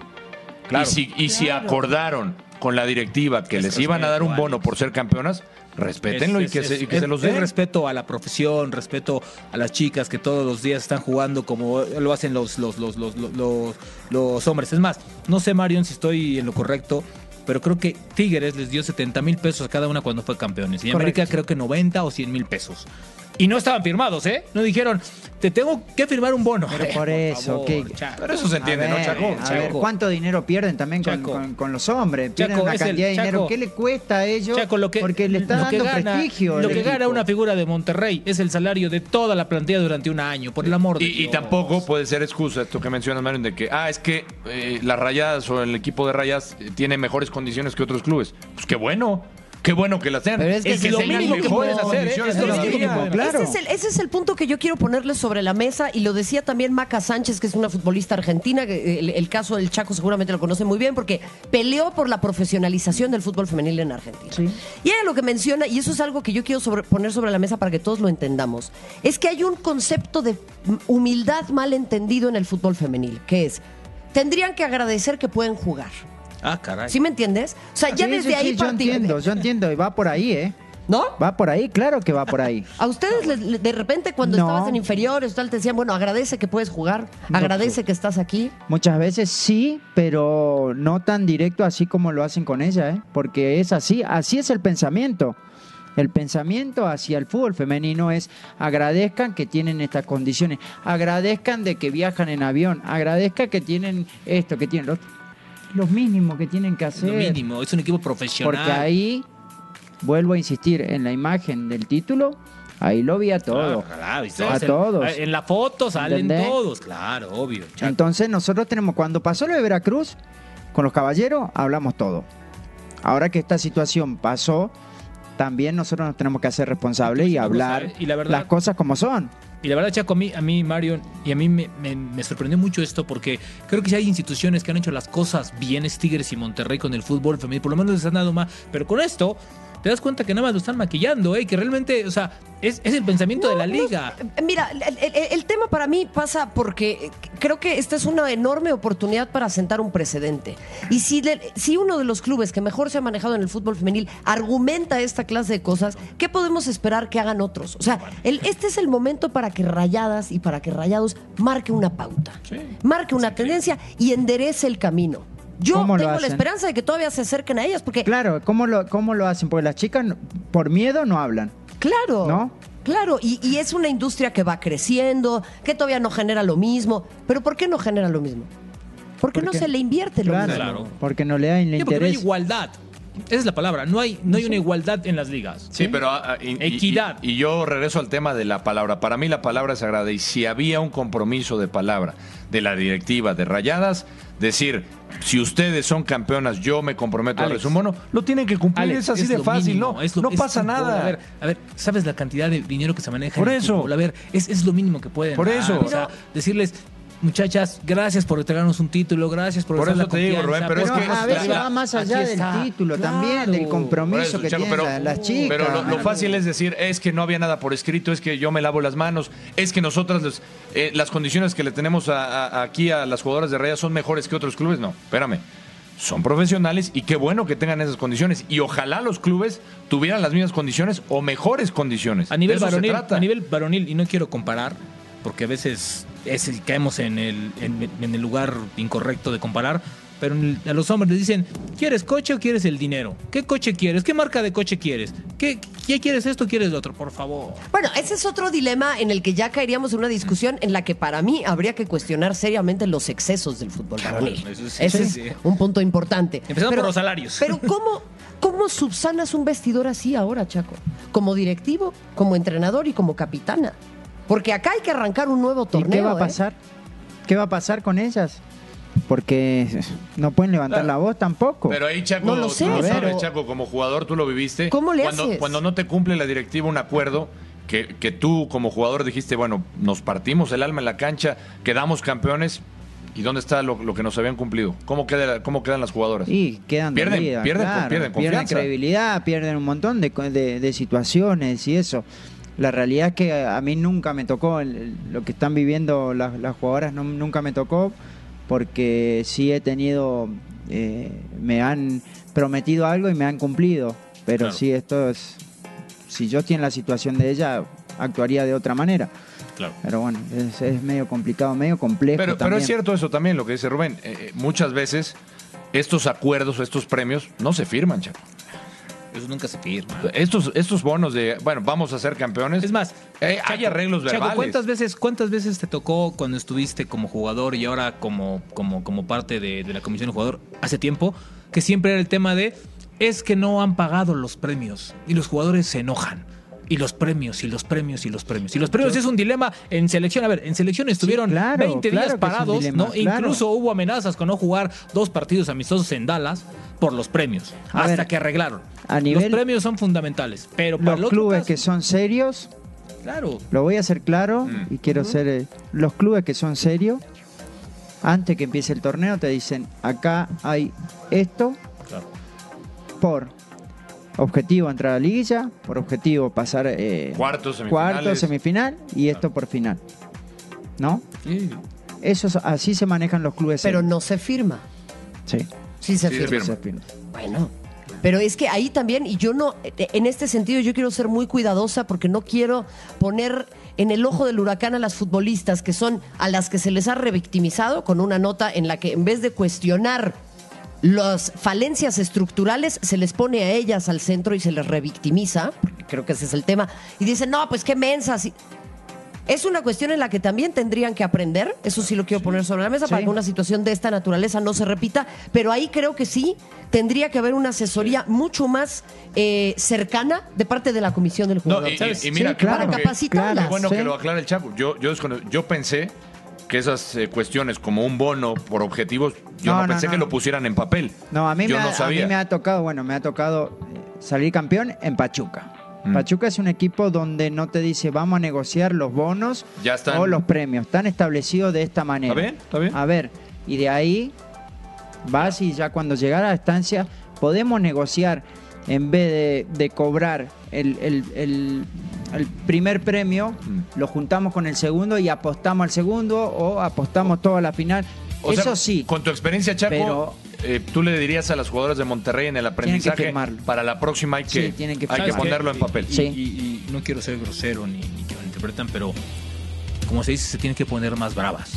Claro. Y si, y si Claro. acordaron con la directiva que Es les iban a dar un bono por ser campeonas, respétenlo y que, es- se, y que es- se los den. respeto a la profesión, respeto a las chicas que todos los días están jugando como lo hacen los, los, los, los, los, los- los hombres. Es más, no sé, Marion, si estoy en lo correcto, pero creo que Tigres les dio 70 mil pesos a cada una cuando fue campeones. Y América creo que 90 o 100 mil pesos. Y no estaban firmados, ¿eh? No dijeron, te tengo que firmar un bono. Pero por eso, ¿qué? Chaco. Pero eso se entiende, a ¿no, Chaco? A ver, Chaco. ¿cuánto dinero pierden también con, Chaco. con- con los hombres? Pierden Chaco, una el- cantidad de dinero. Chaco. ¿Qué le cuesta a ellos? Chaco, lo que, Porque le está lo que dando gana- prestigio. Lo que gana equipo. una figura de Monterrey es el salario de toda la plantilla durante un año, por el amor de Y, y Dios. tampoco puede ser excusa esto que mencionas, Mario, de que, ah, es que eh, las rayadas o el equipo de rayas eh, tiene mejores condiciones que otros clubes. Pues qué bueno, qué bueno que tengan. Pero es que es lo mínimo que mejores puedes hacer, ¿eh? Es lo la mínimo, claro. Ese es, el, ese es el punto que yo quiero ponerle sobre la mesa y lo decía también Maca Sánchez, que es una futbolista argentina, que el, el caso del Chaco seguramente lo conoce muy bien porque peleó por la profesionalización del fútbol femenil en Argentina. Sí. Y ella lo que menciona, y eso es algo que yo quiero sobre- poner sobre la mesa para que todos lo entendamos, es que hay un concepto de humildad mal entendido en el fútbol femenil, que es, tendrían que agradecer que pueden jugar. Ah, caray. ¿Sí me entiendes? O sea, ya Sí, desde sí, ahí sí, yo entiendo, yo entiendo, y va por ahí, ¿eh? ¿No? Va por ahí, claro que va por ahí. A ustedes les- de repente cuando No. estabas en inferiores tal te decían, bueno, agradece que puedes jugar, No, agradece que estás aquí. Muchas veces sí, pero no tan directo así como lo hacen con ella, ¿eh? Porque es así, así es el pensamiento. El pensamiento hacia el fútbol femenino es agradezcan que tienen estas condiciones, agradezcan de que viajan en avión, agradezcan que tienen esto, que tienen lo otro. Los mínimos que tienen que hacer. Lo mínimo, es un equipo profesional. Porque ahí, vuelvo a insistir, en la imagen del título, ahí lo vi a todo. Claro, claro, y A todos en- todos. En la foto salen ¿Entendés? todos, claro, obvio. Chaco. Entonces nosotros tenemos, cuando pasó lo de Veracruz, con los caballeros, hablamos todo. Ahora que esta situación pasó, también nosotros nos tenemos que hacer responsables y hablar. Y la verdad- las cosas como son. Y la verdad, Chaco, a mí, a mí Marion, y a mí me, me- sorprendió mucho esto porque creo que si hay instituciones que han hecho las cosas bien, es Tigres y Monterrey con el fútbol femenino, por lo menos les han dado más. Pero con esto, te das cuenta que nada más lo están maquillando, ¿eh? que realmente, o sea, es, es el pensamiento de la liga. Eh, Mira, el, el- el tema para mí pasa porque creo que esta es una enorme oportunidad para sentar un precedente. Y si, le- si uno de los clubes que mejor se ha manejado en el fútbol femenil argumenta esta clase de cosas, ¿qué podemos esperar que hagan otros? O sea, el- este es el momento para que Rayadas y para que Rayados marque una pauta, marque una tendencia y enderece el camino. Yo ¿Cómo lo tengo la esperanza de que todavía se acerquen a ellas, porque Claro, ¿cómo lo, ¿cómo lo hacen? Porque las chicas por miedo no hablan. Claro. ¿No? Claro, y, y es una industria que va creciendo, que todavía no genera lo mismo. Pero ¿por qué no genera lo mismo? Porque no se le invierte lo Claro, mismo. Claro. porque no le da le Sí, porque no hay interés. igualdad. Esa es la palabra. No hay, no hay una igualdad en las ligas. Sí, pero... ah, y- y- Equidad. Y, y yo regreso al tema de la palabra. Para mí la palabra es sagrada y si había un compromiso de palabra de la directiva de Rayadas, decir, si ustedes son campeonas, yo me comprometo a Alex. darles un mono, lo tienen que cumplir. Alex, es así de lo fácil, mínimo, ¿no? es lo- no es pasa fútbol. nada. A ver, a ver, ¿sabes la cantidad de dinero que se maneja Por en el eso. fútbol? A ver, es, es lo mínimo que pueden. Por dar. eso. O sea, decirles, muchachas, gracias por entregarnos un título, gracias por Por eso la te digo, Rubén, pero es que- a veces va más allá del está. título Claro. también, del compromiso eso, que tienen pero, la- las chicas. pero lo, lo fácil es decir, es que no había nada por escrito, es que yo me lavo las manos, es que nosotras eh, las condiciones que le tenemos a- a- aquí a las jugadoras de Raya son mejores que otros clubes. No, espérame. Son profesionales y qué bueno que tengan esas condiciones. Y ojalá los clubes tuvieran las mismas condiciones o mejores condiciones. A nivel varonil, a nivel varonil, y no quiero comparar, porque a veces es el, caemos en el, en, en el lugar incorrecto de comparar, pero a los hombres les dicen, ¿quieres coche o quieres el dinero? ¿Qué coche quieres? ¿Qué marca de coche quieres? ¿Qué, qué quieres esto o quieres lo otro? Por favor. Bueno, ese es otro dilema en el que ya caeríamos en una discusión en la que para mí habría que cuestionar seriamente los excesos del fútbol varonil. eso sí, Ese sí. es un punto importante. Empezando por los salarios. Pero ¿cómo, ¿cómo subsanas un vestidor así ahora, Chaco? Como directivo, como entrenador y como capitana. Porque acá hay que arrancar un nuevo ¿Y torneo. qué va a ¿eh? pasar? ¿Qué va a pasar con ellas? Porque no pueden levantar Claro. la voz tampoco. Pero ahí, Chaco, No lo tú sé, lo sabes, pero- Chaco, como jugador tú lo viviste. ¿Cómo le cuando, haces? Cuando no te cumple la directiva un acuerdo, que, que tú como jugador dijiste, bueno, nos partimos el alma en la cancha, quedamos campeones, ¿y dónde está lo, lo que nos habían cumplido? ¿Cómo, queda, cómo quedan las jugadoras? Y quedan Pierden, dolidas, pierden, claro. pierden confianza. credibilidad, pierden un montón de- de situaciones y eso. La realidad es que a mí nunca me tocó el- lo que están viviendo las, las jugadoras, no- nunca me tocó porque sí he tenido, eh, me han prometido algo y me han cumplido. Pero Claro. sí, esto es, si yo estoy en la situación de ella, actuaría de otra manera. Claro. Pero bueno, es, es medio complicado, medio complejo. Pero, pero también. es cierto eso también, lo que dice Rubén. Eh, eh, muchas veces estos acuerdos, estos premios, no se firman, Chaco. Eso nunca se firma. Estos, estos bonos de, bueno, vamos a ser campeones. Es más, Eh, hay Chaco, arreglos Chaco, verbales. ¿cuántas veces, ¿cuántas veces te tocó cuando estuviste como jugador y ahora como, como, como parte de, de la comisión de jugador hace tiempo? Que siempre era el tema de es que no han pagado los premios y los jugadores se enojan. Y los premios, y los premios, y los premios. Y los premios es un dilema en selección. A ver, en selección estuvieron claro, 20 claro días parados, dilema, ¿no? claro. Incluso hubo amenazas con no jugar dos partidos amistosos en Dallas por los premios. A hasta ver, que arreglaron. a nivel- los premios son fundamentales. Pero para Los el otro clubes caso- que son serios, Claro. Lo voy a hacer claro Mm. y quiero ser. eh, los clubes que son serios, antes que empiece el torneo, te dicen: acá hay esto Claro. por objetivo entrar a la liguilla, por objetivo pasar eh, Cuartos, semifinales. cuarto, semifinal y esto por final. ¿No? Sí. Eso es- así se manejan los clubes Pero no se firma. Sí, Sí se Sí se firma. firma. se firma. Bueno, pero es que ahí también, y yo no, en este sentido yo quiero ser muy cuidadosa porque no quiero poner en el ojo del huracán a las futbolistas que son a las que se les ha revictimizado con una nota en la que en vez de cuestionar las falencias estructurales se les pone a ellas al centro y se les revictimiza, porque creo que ese es el tema, y dicen, no, pues qué mensas. Es una cuestión en la que también tendrían que aprender, eso sí lo quiero poner sobre la mesa, para que una situación de esta naturaleza no se repita, pero ahí creo que sí tendría que haber una asesoría mucho más eh, cercana de parte de la comisión del No, jugador. y, ¿sabes? y- y mira, claro. bueno Para que- capacitarlas. bueno Sí. que lo aclara el Chaco. Yo, yo, yo pensé que esas eh, cuestiones como un bono por objetivos, yo no, pensé no. que lo pusieran en papel. No, a mí, yo me ha, a mí me ha tocado, bueno, me ha tocado eh, salir campeón en Pachuca. Mm. Pachuca es un equipo donde no te dice vamos a negociar los bonos Ya están. o los premios. Están establecidos de esta manera. ¿Está bien? ¿Está bien? A ver, y de ahí vas y ya cuando llegar a la estancia podemos negociar en vez de, de cobrar el, el- el- el primer premio, Mm. lo juntamos con el segundo y apostamos al segundo o apostamos todo a la final. O Eso sea, sí, Con tu experiencia, Chaco, Pero- eh, tú le dirías a las jugadoras de Monterrey en el aprendizaje, para la próxima hay que, Sí, que hay que ponerlo en papel. Y, Sí. y- y no quiero ser grosero ni, ni que me interpretan, pero como se dice, se tienen que poner más bravas.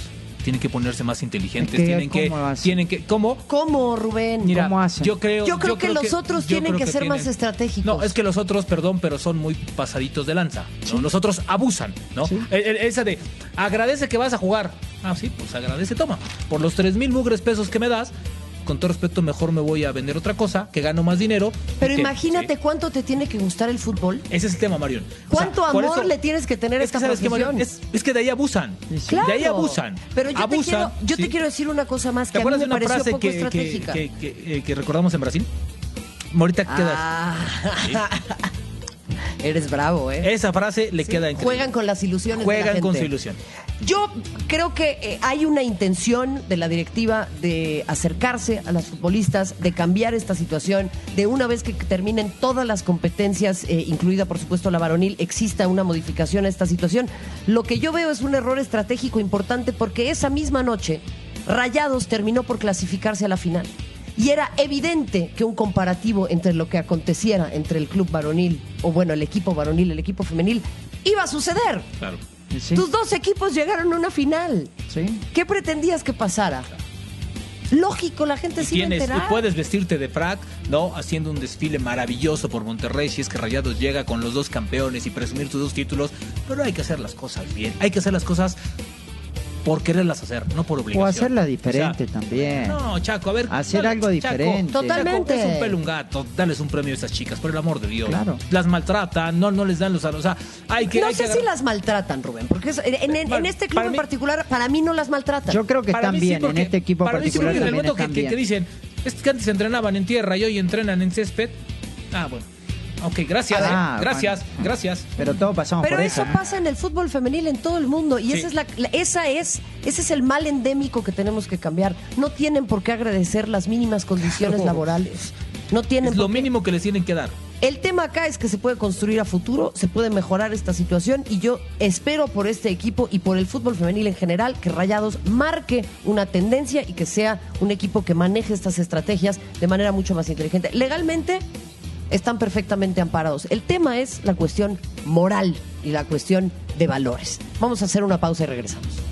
Tienen que ponerse más inteligentes. Es que, tienen que, tienen que, ¿cómo? ¿Cómo, Rubén? Mira, ¿Cómo hacen? yo creo, Yo creo que los otros tienen que ser más estratégicos. No, es que los otros, perdón, pero son muy pasaditos de lanza. ¿no? Los otros abusan, ¿no? Sí. Esa de agradece que vas a jugar. Ah, sí, pues agradece, toma. Por los tres mil mugres pesos que me das, con todo respeto, mejor me voy a vender otra cosa, que gano más dinero. Pero que- imagínate sí. cuánto te tiene que gustar el fútbol. Ese es el tema, Marion. O sea, ¿Cuánto amor eso- le tienes que tener a es que esta sabes que profesión? Marion, es, es que de ahí abusan. Claro. De ahí abusan. Pero yo, te abusan. quiero, yo te quiero decir una cosa más que ¿Te a mí acuerdas me de una frase poco que, estratégica. recordamos en Brasil? Ahorita quedas. Eres bravo, ¿eh? Esa frase le queda increíble. Juegan con las ilusiones de la Juegan con gente. su ilusión. Yo creo que eh, hay una intención de la directiva de acercarse a las futbolistas, de cambiar esta situación, de una vez que terminen todas las competencias, eh, incluida por supuesto la varonil, exista una modificación a esta situación. Lo que yo veo es un error estratégico importante porque esa misma noche Rayados terminó por clasificarse a la final. Y era evidente que un comparativo entre lo que aconteciera entre el club varonil, o bueno, el equipo varonil, el equipo femenil, iba a suceder. Claro. sí, Tus dos equipos llegaron a una final. sí. ¿Qué pretendías que pasara? Lógico, la gente enterar. puedes vestirte de frac, ¿no? Haciendo un desfile maravilloso por Monterrey si es que Rayados llega con los dos campeones y presumir tus dos títulos, pero hay que hacer las cosas bien. Hay que hacer las cosas por quererlas hacer, no por obligación. O hacerla O sea, diferente también. No, Chaco, a ver. Hacer dale, algo diferente. Totalmente. Chaco, es un pelo un gato. Dales un premio a esas chicas, por el amor de Dios. Claro. Las maltratan, no, no les dan los. O sea, hay que. no hay sé que si las maltratan, Rubén, porque es- en, en- en Para- este club en mí- particular, para mí no las maltratan. Yo creo que Para están sí, bien, porque- en este equipo para mí sí, particular porque en el momento que, que- que dicen, es que antes entrenaban en tierra y hoy entrenan en césped. Ah, bueno. Ok, gracias. Ah, eh, gracias, bueno. gracias. Pero todos pasamos Pero por eso eso. ¿no? pasa en el fútbol femenil en todo el mundo y Sí. esa es la, la- esa es ese es el mal endémico que tenemos que cambiar. No tienen por qué agradecer las mínimas condiciones Claro. laborales. No tienen Es lo por qué. mínimo que les tienen que dar. El tema acá es que se puede construir a futuro, se puede mejorar esta situación y yo espero por este equipo y por el fútbol femenil en general que Rayados marque una tendencia y que sea un equipo que maneje estas estrategias de manera mucho más inteligente. Legalmente están perfectamente amparados. El tema es la cuestión moral y la cuestión de valores. Vamos a hacer una pausa y regresamos.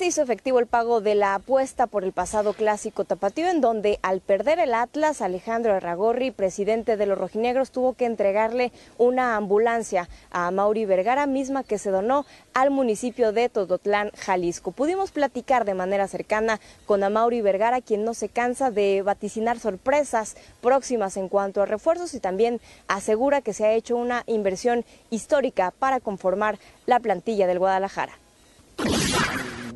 Se hizo efectivo el pago de la apuesta por el pasado clásico tapatío, en donde al perder el Atlas, Alejandro Arragorri, presidente de los rojinegros, tuvo que entregarle una ambulancia a Mauri Vergara, misma que se donó al municipio de Todotlán, Jalisco. Pudimos platicar de manera cercana con Amauri Vergara, quien no se cansa de vaticinar sorpresas próximas en cuanto a refuerzos y también asegura que se ha hecho una inversión histórica para conformar la plantilla del Guadalajara.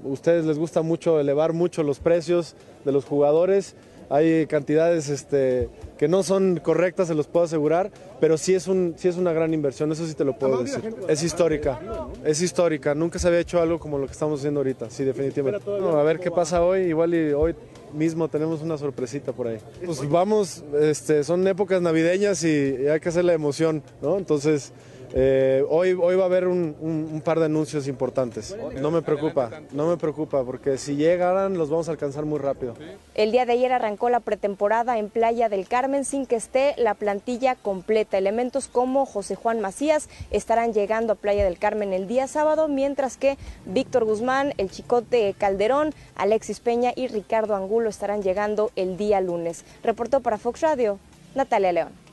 Ustedes les gusta mucho elevar mucho los precios de los jugadores. Hay cantidades este, que no son correctas, se los puedo asegurar, pero sí es, un, sí es una gran inversión, eso sí te lo puedo decir. Es histórica, es histórica, nunca se había hecho algo como lo que estamos haciendo ahorita, sí, definitivamente. No, a ver qué pasa hoy, igual y hoy mismo tenemos una sorpresita por ahí. Pues vamos, este, son épocas navideñas y, y hay que hacer la emoción, ¿no? Entonces... Eh, hoy, hoy va a haber un, un- un par de anuncios importantes. No me preocupa, no me preocupa, porque si llegaran los vamos a alcanzar muy rápido. El día de ayer arrancó la pretemporada en Playa del Carmen sin que esté la plantilla completa. Elementos como José Juan Macías estarán llegando a Playa del Carmen el día sábado, mientras que Víctor Guzmán, el Chicote Calderón, Alexis Peña y Ricardo Angulo estarán llegando el día lunes. Reportó para Fox Radio, Natalia León.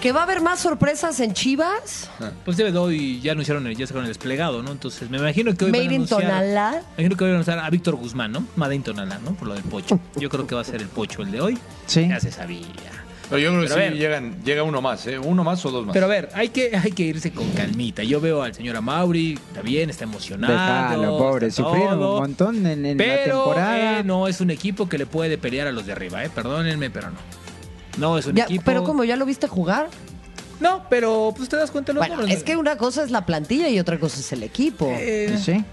¿Que va a haber más sorpresas en Chivas? Pues debe de hoy ya anunciaron el, ya sacaron el desplegado, ¿no? Entonces me imagino que hoy van a Made in anunciar, Tonalá. me imagino que hoy van a anunciar a Víctor Guzmán, ¿no? Made in Tonalá, ¿no? Por lo del pocho. Yo creo que va a ser el pocho el de hoy. Sí. Ya se sabía. Pero yo creo que Pero a ver. llegan, llega uno más, ¿eh? Uno más o dos más. Pero a ver, hay que, hay que irse con calmita. Yo veo al señor Amauri, está bien, está emocionado. Déjalo, pobre, está sufrieron todo. un montón en, en la Pero temporada. eh, no es un equipo que le puede pelear a los de arriba, ¿eh? Perdónenme, pero no. No, es un Ya, equipo. pero como ya lo viste jugar. No, pero pues te das cuenta de los Bueno, números. es que una cosa es la plantilla y otra cosa es el equipo. Eh, Sí.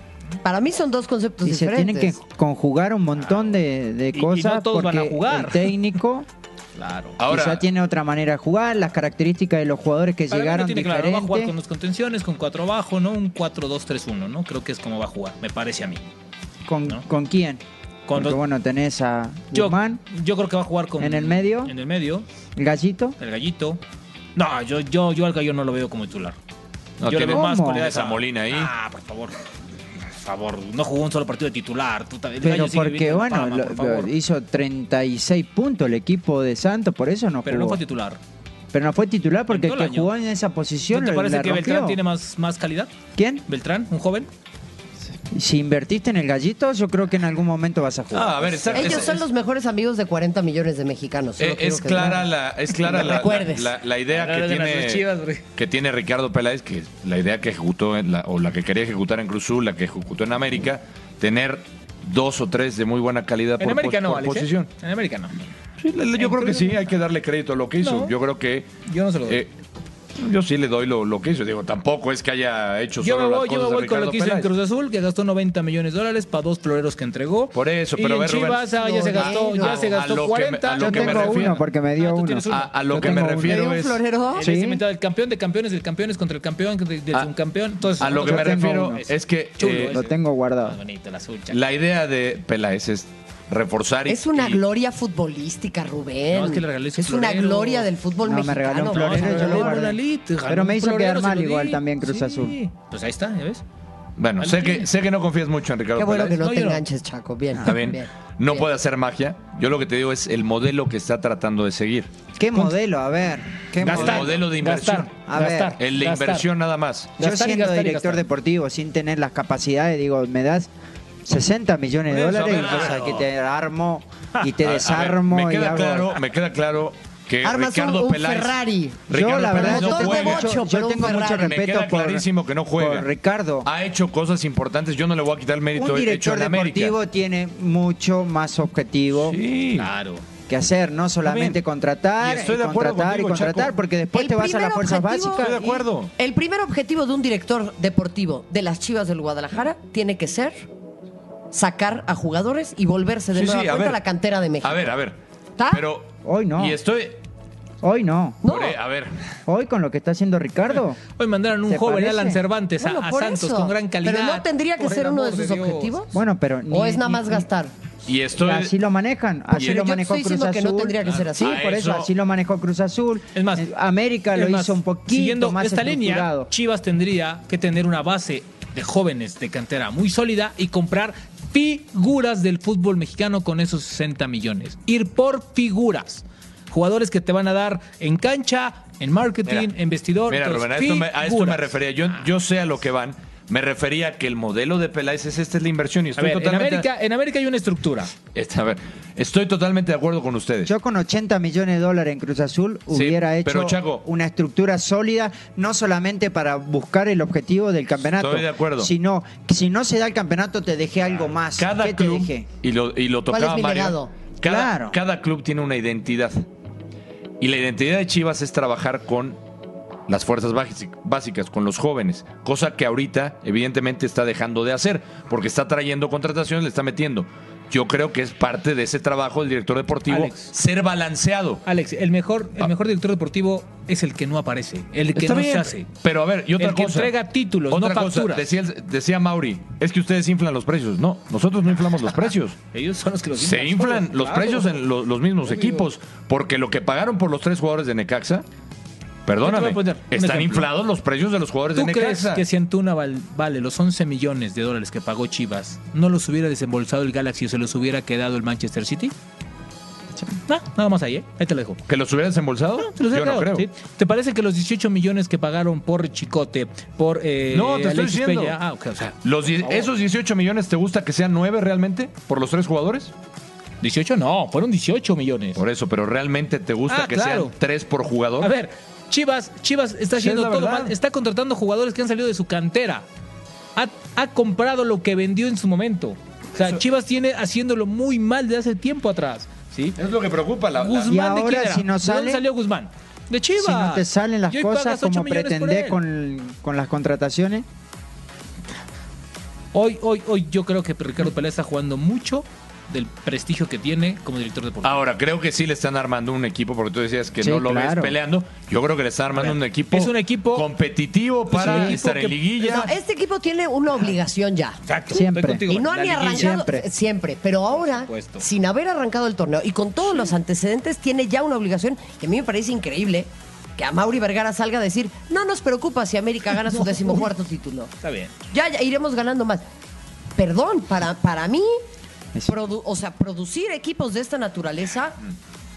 Para mí son dos conceptos Y se diferentes. tienen que conjugar un montón de, de y cosas no todos van porque a jugar. el técnico Claro. Ahora, quizá tiene otra manera de jugar, las características de los jugadores que Para mí llegaron tiene claro, va a jugar diferentes. con los contenciones, con cuatro abajo, ¿no? Un 4-2-3-1, ¿no? Creo que es como va a jugar, me parece a mí. ¿Con, ¿no? ¿Con quién? Con Porque bueno, tenés a Guzmán, yo creo que va a jugar con... ¿En el medio? En el medio, el Gallito. el gallito. No, yo, yo, yo al gallo no lo veo como titular. No, yo le veo más cualidades Esa Molina ahí. Ah, por favor. Por favor, no jugó un solo partido de titular. Tú también- el Pero porque, bueno, fama, lo- por hizo 36 puntos el equipo de Santos, por eso no Pero jugó. no fue titular. Pero no fue titular porque el que año. jugó en esa posición ¿No te parece la que rompió. Beltrán tiene más, más calidad? ¿Quién? ¿Beltrán, un joven? Si invertiste en el Gallito, yo creo que en algún momento vas a jugar. Ah, a ver, está- Ellos es- son es- los mejores amigos de 40 millones de mexicanos. Eh, es que clara la es clara lo la, recuerdes. la- la idea que tiene Chivas, que tiene Ricardo Peláez que la idea que ejecutó en la- o la que quería ejecutar en Cruz Azul la que ejecutó en América tener dos o tres de muy buena calidad En por, América pos- no, por Alex, ¿eh? posición En América no. Sí, yo creo que sí hay que darle crédito a lo que hizo No. yo creo que Yo no se lo doy. eh, yo sí le doy lo, lo que hizo digo tampoco es que haya hecho Yo solo me las voy, yo me de voy con lo que hizo en. Cruz Azul, que gastó 90 millones de dólares para dos floreros que entregó. Por eso, y pero en a ver, Rubén. Chivas ah, ya se gastó, ya A- se a gastó me- 40. a lo yo que me tengo refiero. uno porque me dio Ah, uno. a, a lo Yo que me uno. refiero ¿Hay un es florero? Sí. del campeón de campeones, del campeones contra el campeón, del, del A- subcampeón. Entonces, a lo que me refiero es que eh. Lo tengo guardado. Ah, la idea de Peláez es reforzar y- Es una y- gloria futbolística, Rubén. No, es que le regalé su Es una gloria del fútbol No, me mexicano. No, yo lo guardé. ganó Pero me hizo florero, quedar mal igual también Cruz Sí. Azul. Pues ahí está, ¿ya ves? Bueno, sé que, sé que no confías mucho en Ricardo Qué bueno Peláez. que no No, te enganches, Chaco. Bien. Está bien. No Bien. puede hacer magia. Yo lo que te digo es el modelo que está tratando de seguir. ¿Qué modelo? A ver. ¿Qué Gastar. El modelo de inversión. Gastar, A ver. gastar, El de gastar. inversión nada más. Yo siendo director gastar. deportivo, sin tener las capacidades, digo, me das 60 millones de dólares a y ver, cosas claro. que te armo y te ver, desarmo me y queda hago... claro, me queda claro que Armas Ricardo un Peláez. Ferrari. Ricardo yo la verdad Peláez no juega. bocho, yo tengo mucho Ferrari. Me respeto queda por, clarísimo que no juega. por Ricardo. Ha hecho cosas importantes. Yo no le voy a quitar el mérito Un hecho director en América. deportivo tiene mucho más objetivo Sí. Claro. que hacer, no solamente contratar, Y estoy y de acuerdo contratar contigo, y contratar, Chaco. porque después El te vas a las fuerzas objetivo- básicas. Estoy de acuerdo. El primer objetivo de un director deportivo de las Chivas del Guadalajara tiene que ser sacar a jugadores y volverse de Sí, nueva sí, a cuenta ver. a la cantera de México. A ver, a ver. ¿Está? Pero. Hoy no. Y estoy. Hoy no. No. por- a ver. Hoy con lo que está haciendo Ricardo. Hoy mandaron un ¿Te joven parece? Alan Cervantes a- Bueno, a, por Santos eso. con gran calidad. Pero no tendría que Por ser uno de sus objetivos. Bueno, pero ¿O ni- es nada ni- más gastar? Y estoy. Así lo manejan, así lo yo manejó estoy Cruz diciendo que no Azul. tendría que ser así. Sí, por eso, eso- así lo manejó Cruz Azul. Es más, Eh, América Es lo más, hizo un poquito siguiendo más esta línea. Chivas tendría que tener una base de jóvenes de cantera muy sólida y comprar figuras del fútbol mexicano con esos 60 millones. Ir por figuras. Jugadores que te van a dar en cancha, en marketing, Mira, en vestidor. Mira, Rubén, a esto, me, a esto me refería. Yo, yo sé a lo que van. Me refería a que el modelo de Peláez es esta es la inversión y estoy ver, en totalmente. América, en América hay una estructura. Este, a ver, estoy totalmente de acuerdo con ustedes. Yo con 80 millones de dólares en Cruz Azul Sí, hubiera hecho pero, Chaco- una estructura sólida, no solamente para buscar el objetivo del campeonato, Estoy de acuerdo. sino que si no se da el campeonato te dejé algo más. Cada ¿Qué te club, dejé? y lo, y lo ¿Cuál tocaba es mi Mario, legado? Cada, Claro. cada club tiene una identidad. Y la identidad de Chivas es trabajar con las fuerzas básic- básicas, con los jóvenes, cosa que ahorita evidentemente está dejando de hacer, porque está trayendo contrataciones, le está metiendo. Yo creo que es parte de ese trabajo del director deportivo Alex. ser balanceado. Alex, el mejor, el mejor director deportivo es el que no aparece, el que Está no bien, se hace. Pero a ver, y otra El que cosa. entrega títulos, otra no facturas. decía, decía Mauri, es que ustedes inflan los precios. No, nosotros no inflamos los precios. Ellos son los que los Se inflan solos, los claro. precios en lo- los mismos Obvio. equipos, porque lo que pagaron por los tres jugadores de Necaxa, perdóname, están inflados los precios de los jugadores ¿Tú de crees Necaxa. que si Antuna val- vale los 11 millones de dólares que pagó Chivas, no los hubiera desembolsado el Galaxy o se los hubiera quedado el Manchester City? No, nada más ahí, ¿eh? Ahí te lo dejo. ¿Que los hubieran desembolsado? Se los Yo no creo. ¿sí? ¿Te parece que los 18 millones que pagaron por Chicote, por eh, No, te estoy Alexis diciendo. Peña? Ah, ok, o sea, Los. ¿Esos 18 millones te gusta que sean 9 realmente por los tres jugadores? 18 no, fueron 18 millones. Por eso, pero realmente te gusta Ah, que claro. sean 3 por jugador? A ver, Chivas, Chivas está es haciendo todo verdad. mal. Está contratando jugadores que han salido de su cantera. Ha, ha comprado lo que vendió en su momento. O sea, Chivas tiene haciéndolo muy mal de hace tiempo atrás. ¿sí? Es lo que preocupa. La, la- Guzmán, Y ¿de ahora, quién era? si no ¿De sale- dónde salió Guzmán? De Chivas. Si no te salen las cosas como pretendés con, con las contrataciones, Hoy, hoy, hoy yo creo que Ricardo Peláez está jugando mucho del prestigio que tiene como director deportivo. Ahora, creo que sí le están armando un equipo, porque tú decías que Sí, no lo claro. ves peleando. Yo creo que le están armando un equipo, es un equipo- competitivo para equipo estar que- en liguilla. No, este equipo tiene una obligación ya. Exacto. Siempre. contigo. Y no han arrancado Siempre. siempre. Pero ahora, sin haber arrancado el torneo y con todos los antecedentes, tiene ya una obligación que a mí me parece increíble que a Mauri Vergara salga a decir, no nos preocupa si América gana su decimocuarto título. Está bien. Ya, ya iremos ganando más. Perdón, para, para mí, produ- o sea, producir equipos de esta naturaleza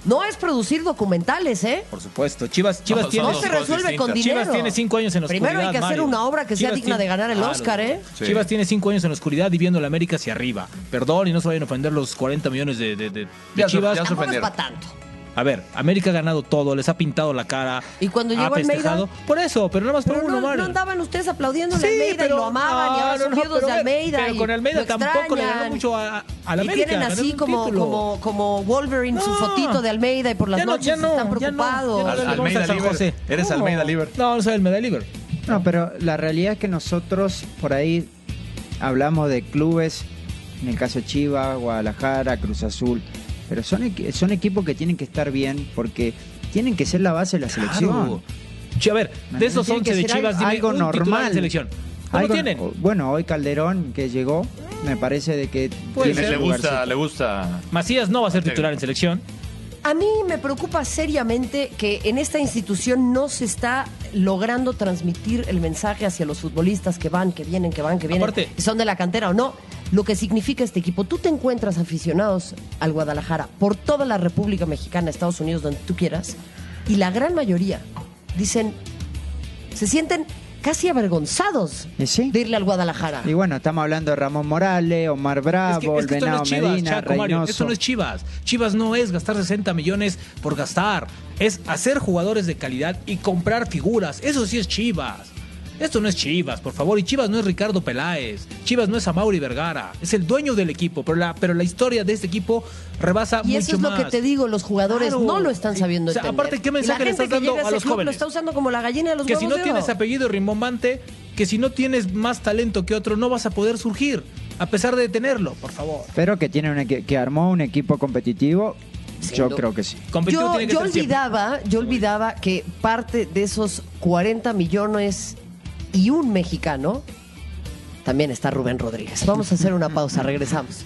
no es producir documentales, ¿eh? Por supuesto. Chivas, Chivas No, tiene. No se resuelve con dinero. Chivas tiene cinco años en la oscuridad. Primero hay que hacer Mario. una obra que sea digna de ganar el. Oscar, ¿eh? Sí. Chivas tiene cinco años en la oscuridad y viendo la América hacia arriba. Perdón y no se vayan a ofender los 40 millones de, de- de- de Ya se- Chivas. ya ofendieron. para tanto. A ver, América ha ganado todo, les ha pintado la cara. ¿Y cuando ha llegó Almeida? festejado. Por eso, pero nada más por uno, no, Mario. no andaban ustedes aplaudiendo a Sí, Almeida y lo amaban y ahora no, son no, pero de Almeida. pero y con Almeida lo tampoco le ganó mucho a, a la Y América. tienen así como, como, como Wolverine su fotito de Almeida y por las Ya no, noches ya no, están ya no, preocupados. Almeida a. José. Eres ¿Cómo? Almeida Liver. No, no soy el Medal Liver. No, pero la realidad es que nosotros por ahí hablamos de clubes, en el caso de Chivas, Guadalajara, Cruz Azul, pero son, son equipos que tienen que estar bien porque tienen que ser la base de la selección. Claro. Che, a ver, de esos Tiene 11 que de Chivas, algo- dime algo un titular normal. en selección. ¿No lo Algo- tienen? Bueno, hoy Calderón que llegó, me parece de que tiene. Le gusta, lugarcito. le gusta. Macías no va a ser titular en selección. A mí me preocupa seriamente que en esta institución no se está logrando transmitir el mensaje hacia los futbolistas que van, que vienen, que van, que vienen, Aparte- y son de la cantera o no. Lo que significa este equipo. Tú te encuentras aficionados al Guadalajara por toda la República Mexicana, Estados Unidos, donde tú quieras, y la gran mayoría dicen, se sienten casi avergonzados ¿Y sí? de irle al Guadalajara. Y bueno, estamos hablando de Ramón Morales, Omar Bravo, es que, es que esto no es Chivas, Medina, Chaco, Mario. Esto no es Chivas. Chivas no es gastar 60 millones por gastar. Es hacer jugadores de calidad y comprar figuras. Eso sí es Chivas. Esto no es Chivas, por favor. Y Chivas no es Ricardo Peláez. Chivas no es Amauri Vergara. Es el dueño del equipo. Pero la, pero la historia de este equipo rebasa Y mucho eso es lo más. que te digo, los jugadores Claro. no lo están sabiendo O sea, entender. aparte, ¿qué Y mensaje le estás que dando a los club jóvenes? Lo está usando como la gallina de los que si no de tienes apellido rimbombante, que si no tienes más talento que otro, no vas a poder surgir. A pesar de tenerlo, por favor. Pero que tiene un que armó un equipo competitivo, yo creo que sí. Competitivo Yo, yo olvidaba, yo olvidaba que parte de esos 40 millones y un mexicano también está Rubén Rodríguez. Vamos a hacer una pausa, regresamos.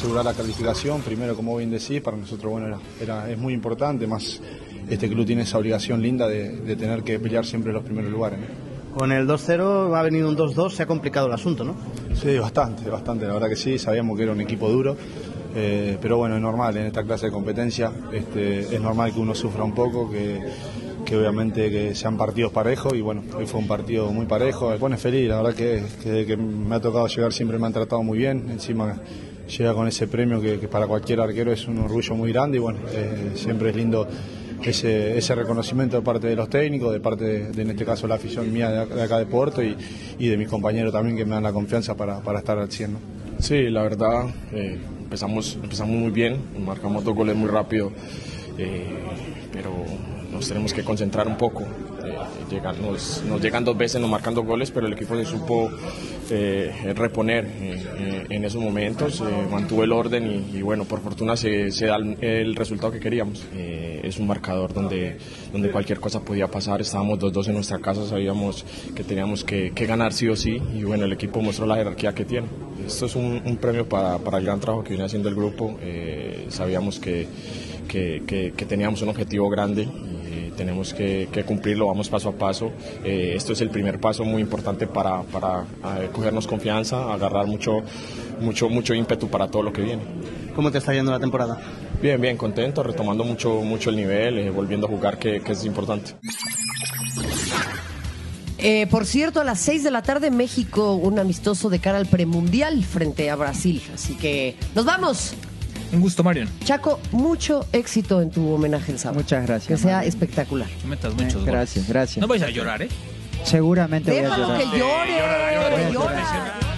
asegurar la calificación, primero como bien decís, para nosotros bueno era, es muy importante, más este club tiene esa obligación linda de, tener que pelear siempre los primeros lugares. Con el 2-0 ha venido un 2-2, se ha complicado el asunto, ¿no? Sí, bastante, bastante, la verdad que sí, sabíamos que era un equipo duro, eh, pero bueno, es normal, en esta clase de competencia este, es normal que uno sufra un poco, que, que obviamente que sean partidos parejos y bueno, hoy fue un partido muy parejo, me pone feliz, la verdad que, me ha tocado llegar siempre me han tratado muy bien, encima llega con ese premio que, que para cualquier arquero es un orgullo muy grande y bueno, eh, siempre es lindo ese, ese reconocimiento de parte de los técnicos, de parte de, en este caso la afición mía de, acá de Puerto y, y, de mis compañeros también que me dan la confianza para, para estar al 100. ¿no? Sí, la verdad, eh, empezamos, empezamos muy bien, marcamos dos goles muy rápido, eh, pero nos tenemos que concentrar un poco. Eh, nos, llegan dos veces, nos marcan dos goles, pero el equipo se supo eh, reponer en esos momentos, eh, mantuvo el orden y, bueno, por fortuna se, da el, resultado que queríamos. Eh, es un marcador donde, donde cualquier cosa podía pasar, estábamos 2-2 en nuestra casa, sabíamos que teníamos que, ganar sí o sí y bueno, el equipo mostró la jerarquía que tiene. Esto es un, premio para, para, el gran trabajo que viene haciendo el grupo, eh, sabíamos que, que, teníamos un objetivo grande tenemos que, cumplirlo, vamos paso a paso. Eh, esto es el primer paso muy importante para, para eh, cogernos confianza, agarrar mucho, mucho, mucho ímpetu para todo lo que viene. ¿Cómo te está yendo la temporada? Bien, bien, contento, retomando mucho, mucho el nivel, eh, volviendo a jugar, que, que es importante. Eh, por cierto, a las 6 de la tarde México un amistoso de cara al premundial frente a Brasil. Así que nos vamos. Un gusto, Marion. Chaco, mucho éxito en tu homenaje el sábado. Muchas gracias. Que sea espectacular. No metas muchos Eh, goles. gracias, gracias. No vais a llorar, ¿eh? Seguramente voy a Déjalo llorar. que llore, llora, llora, que llora. llora.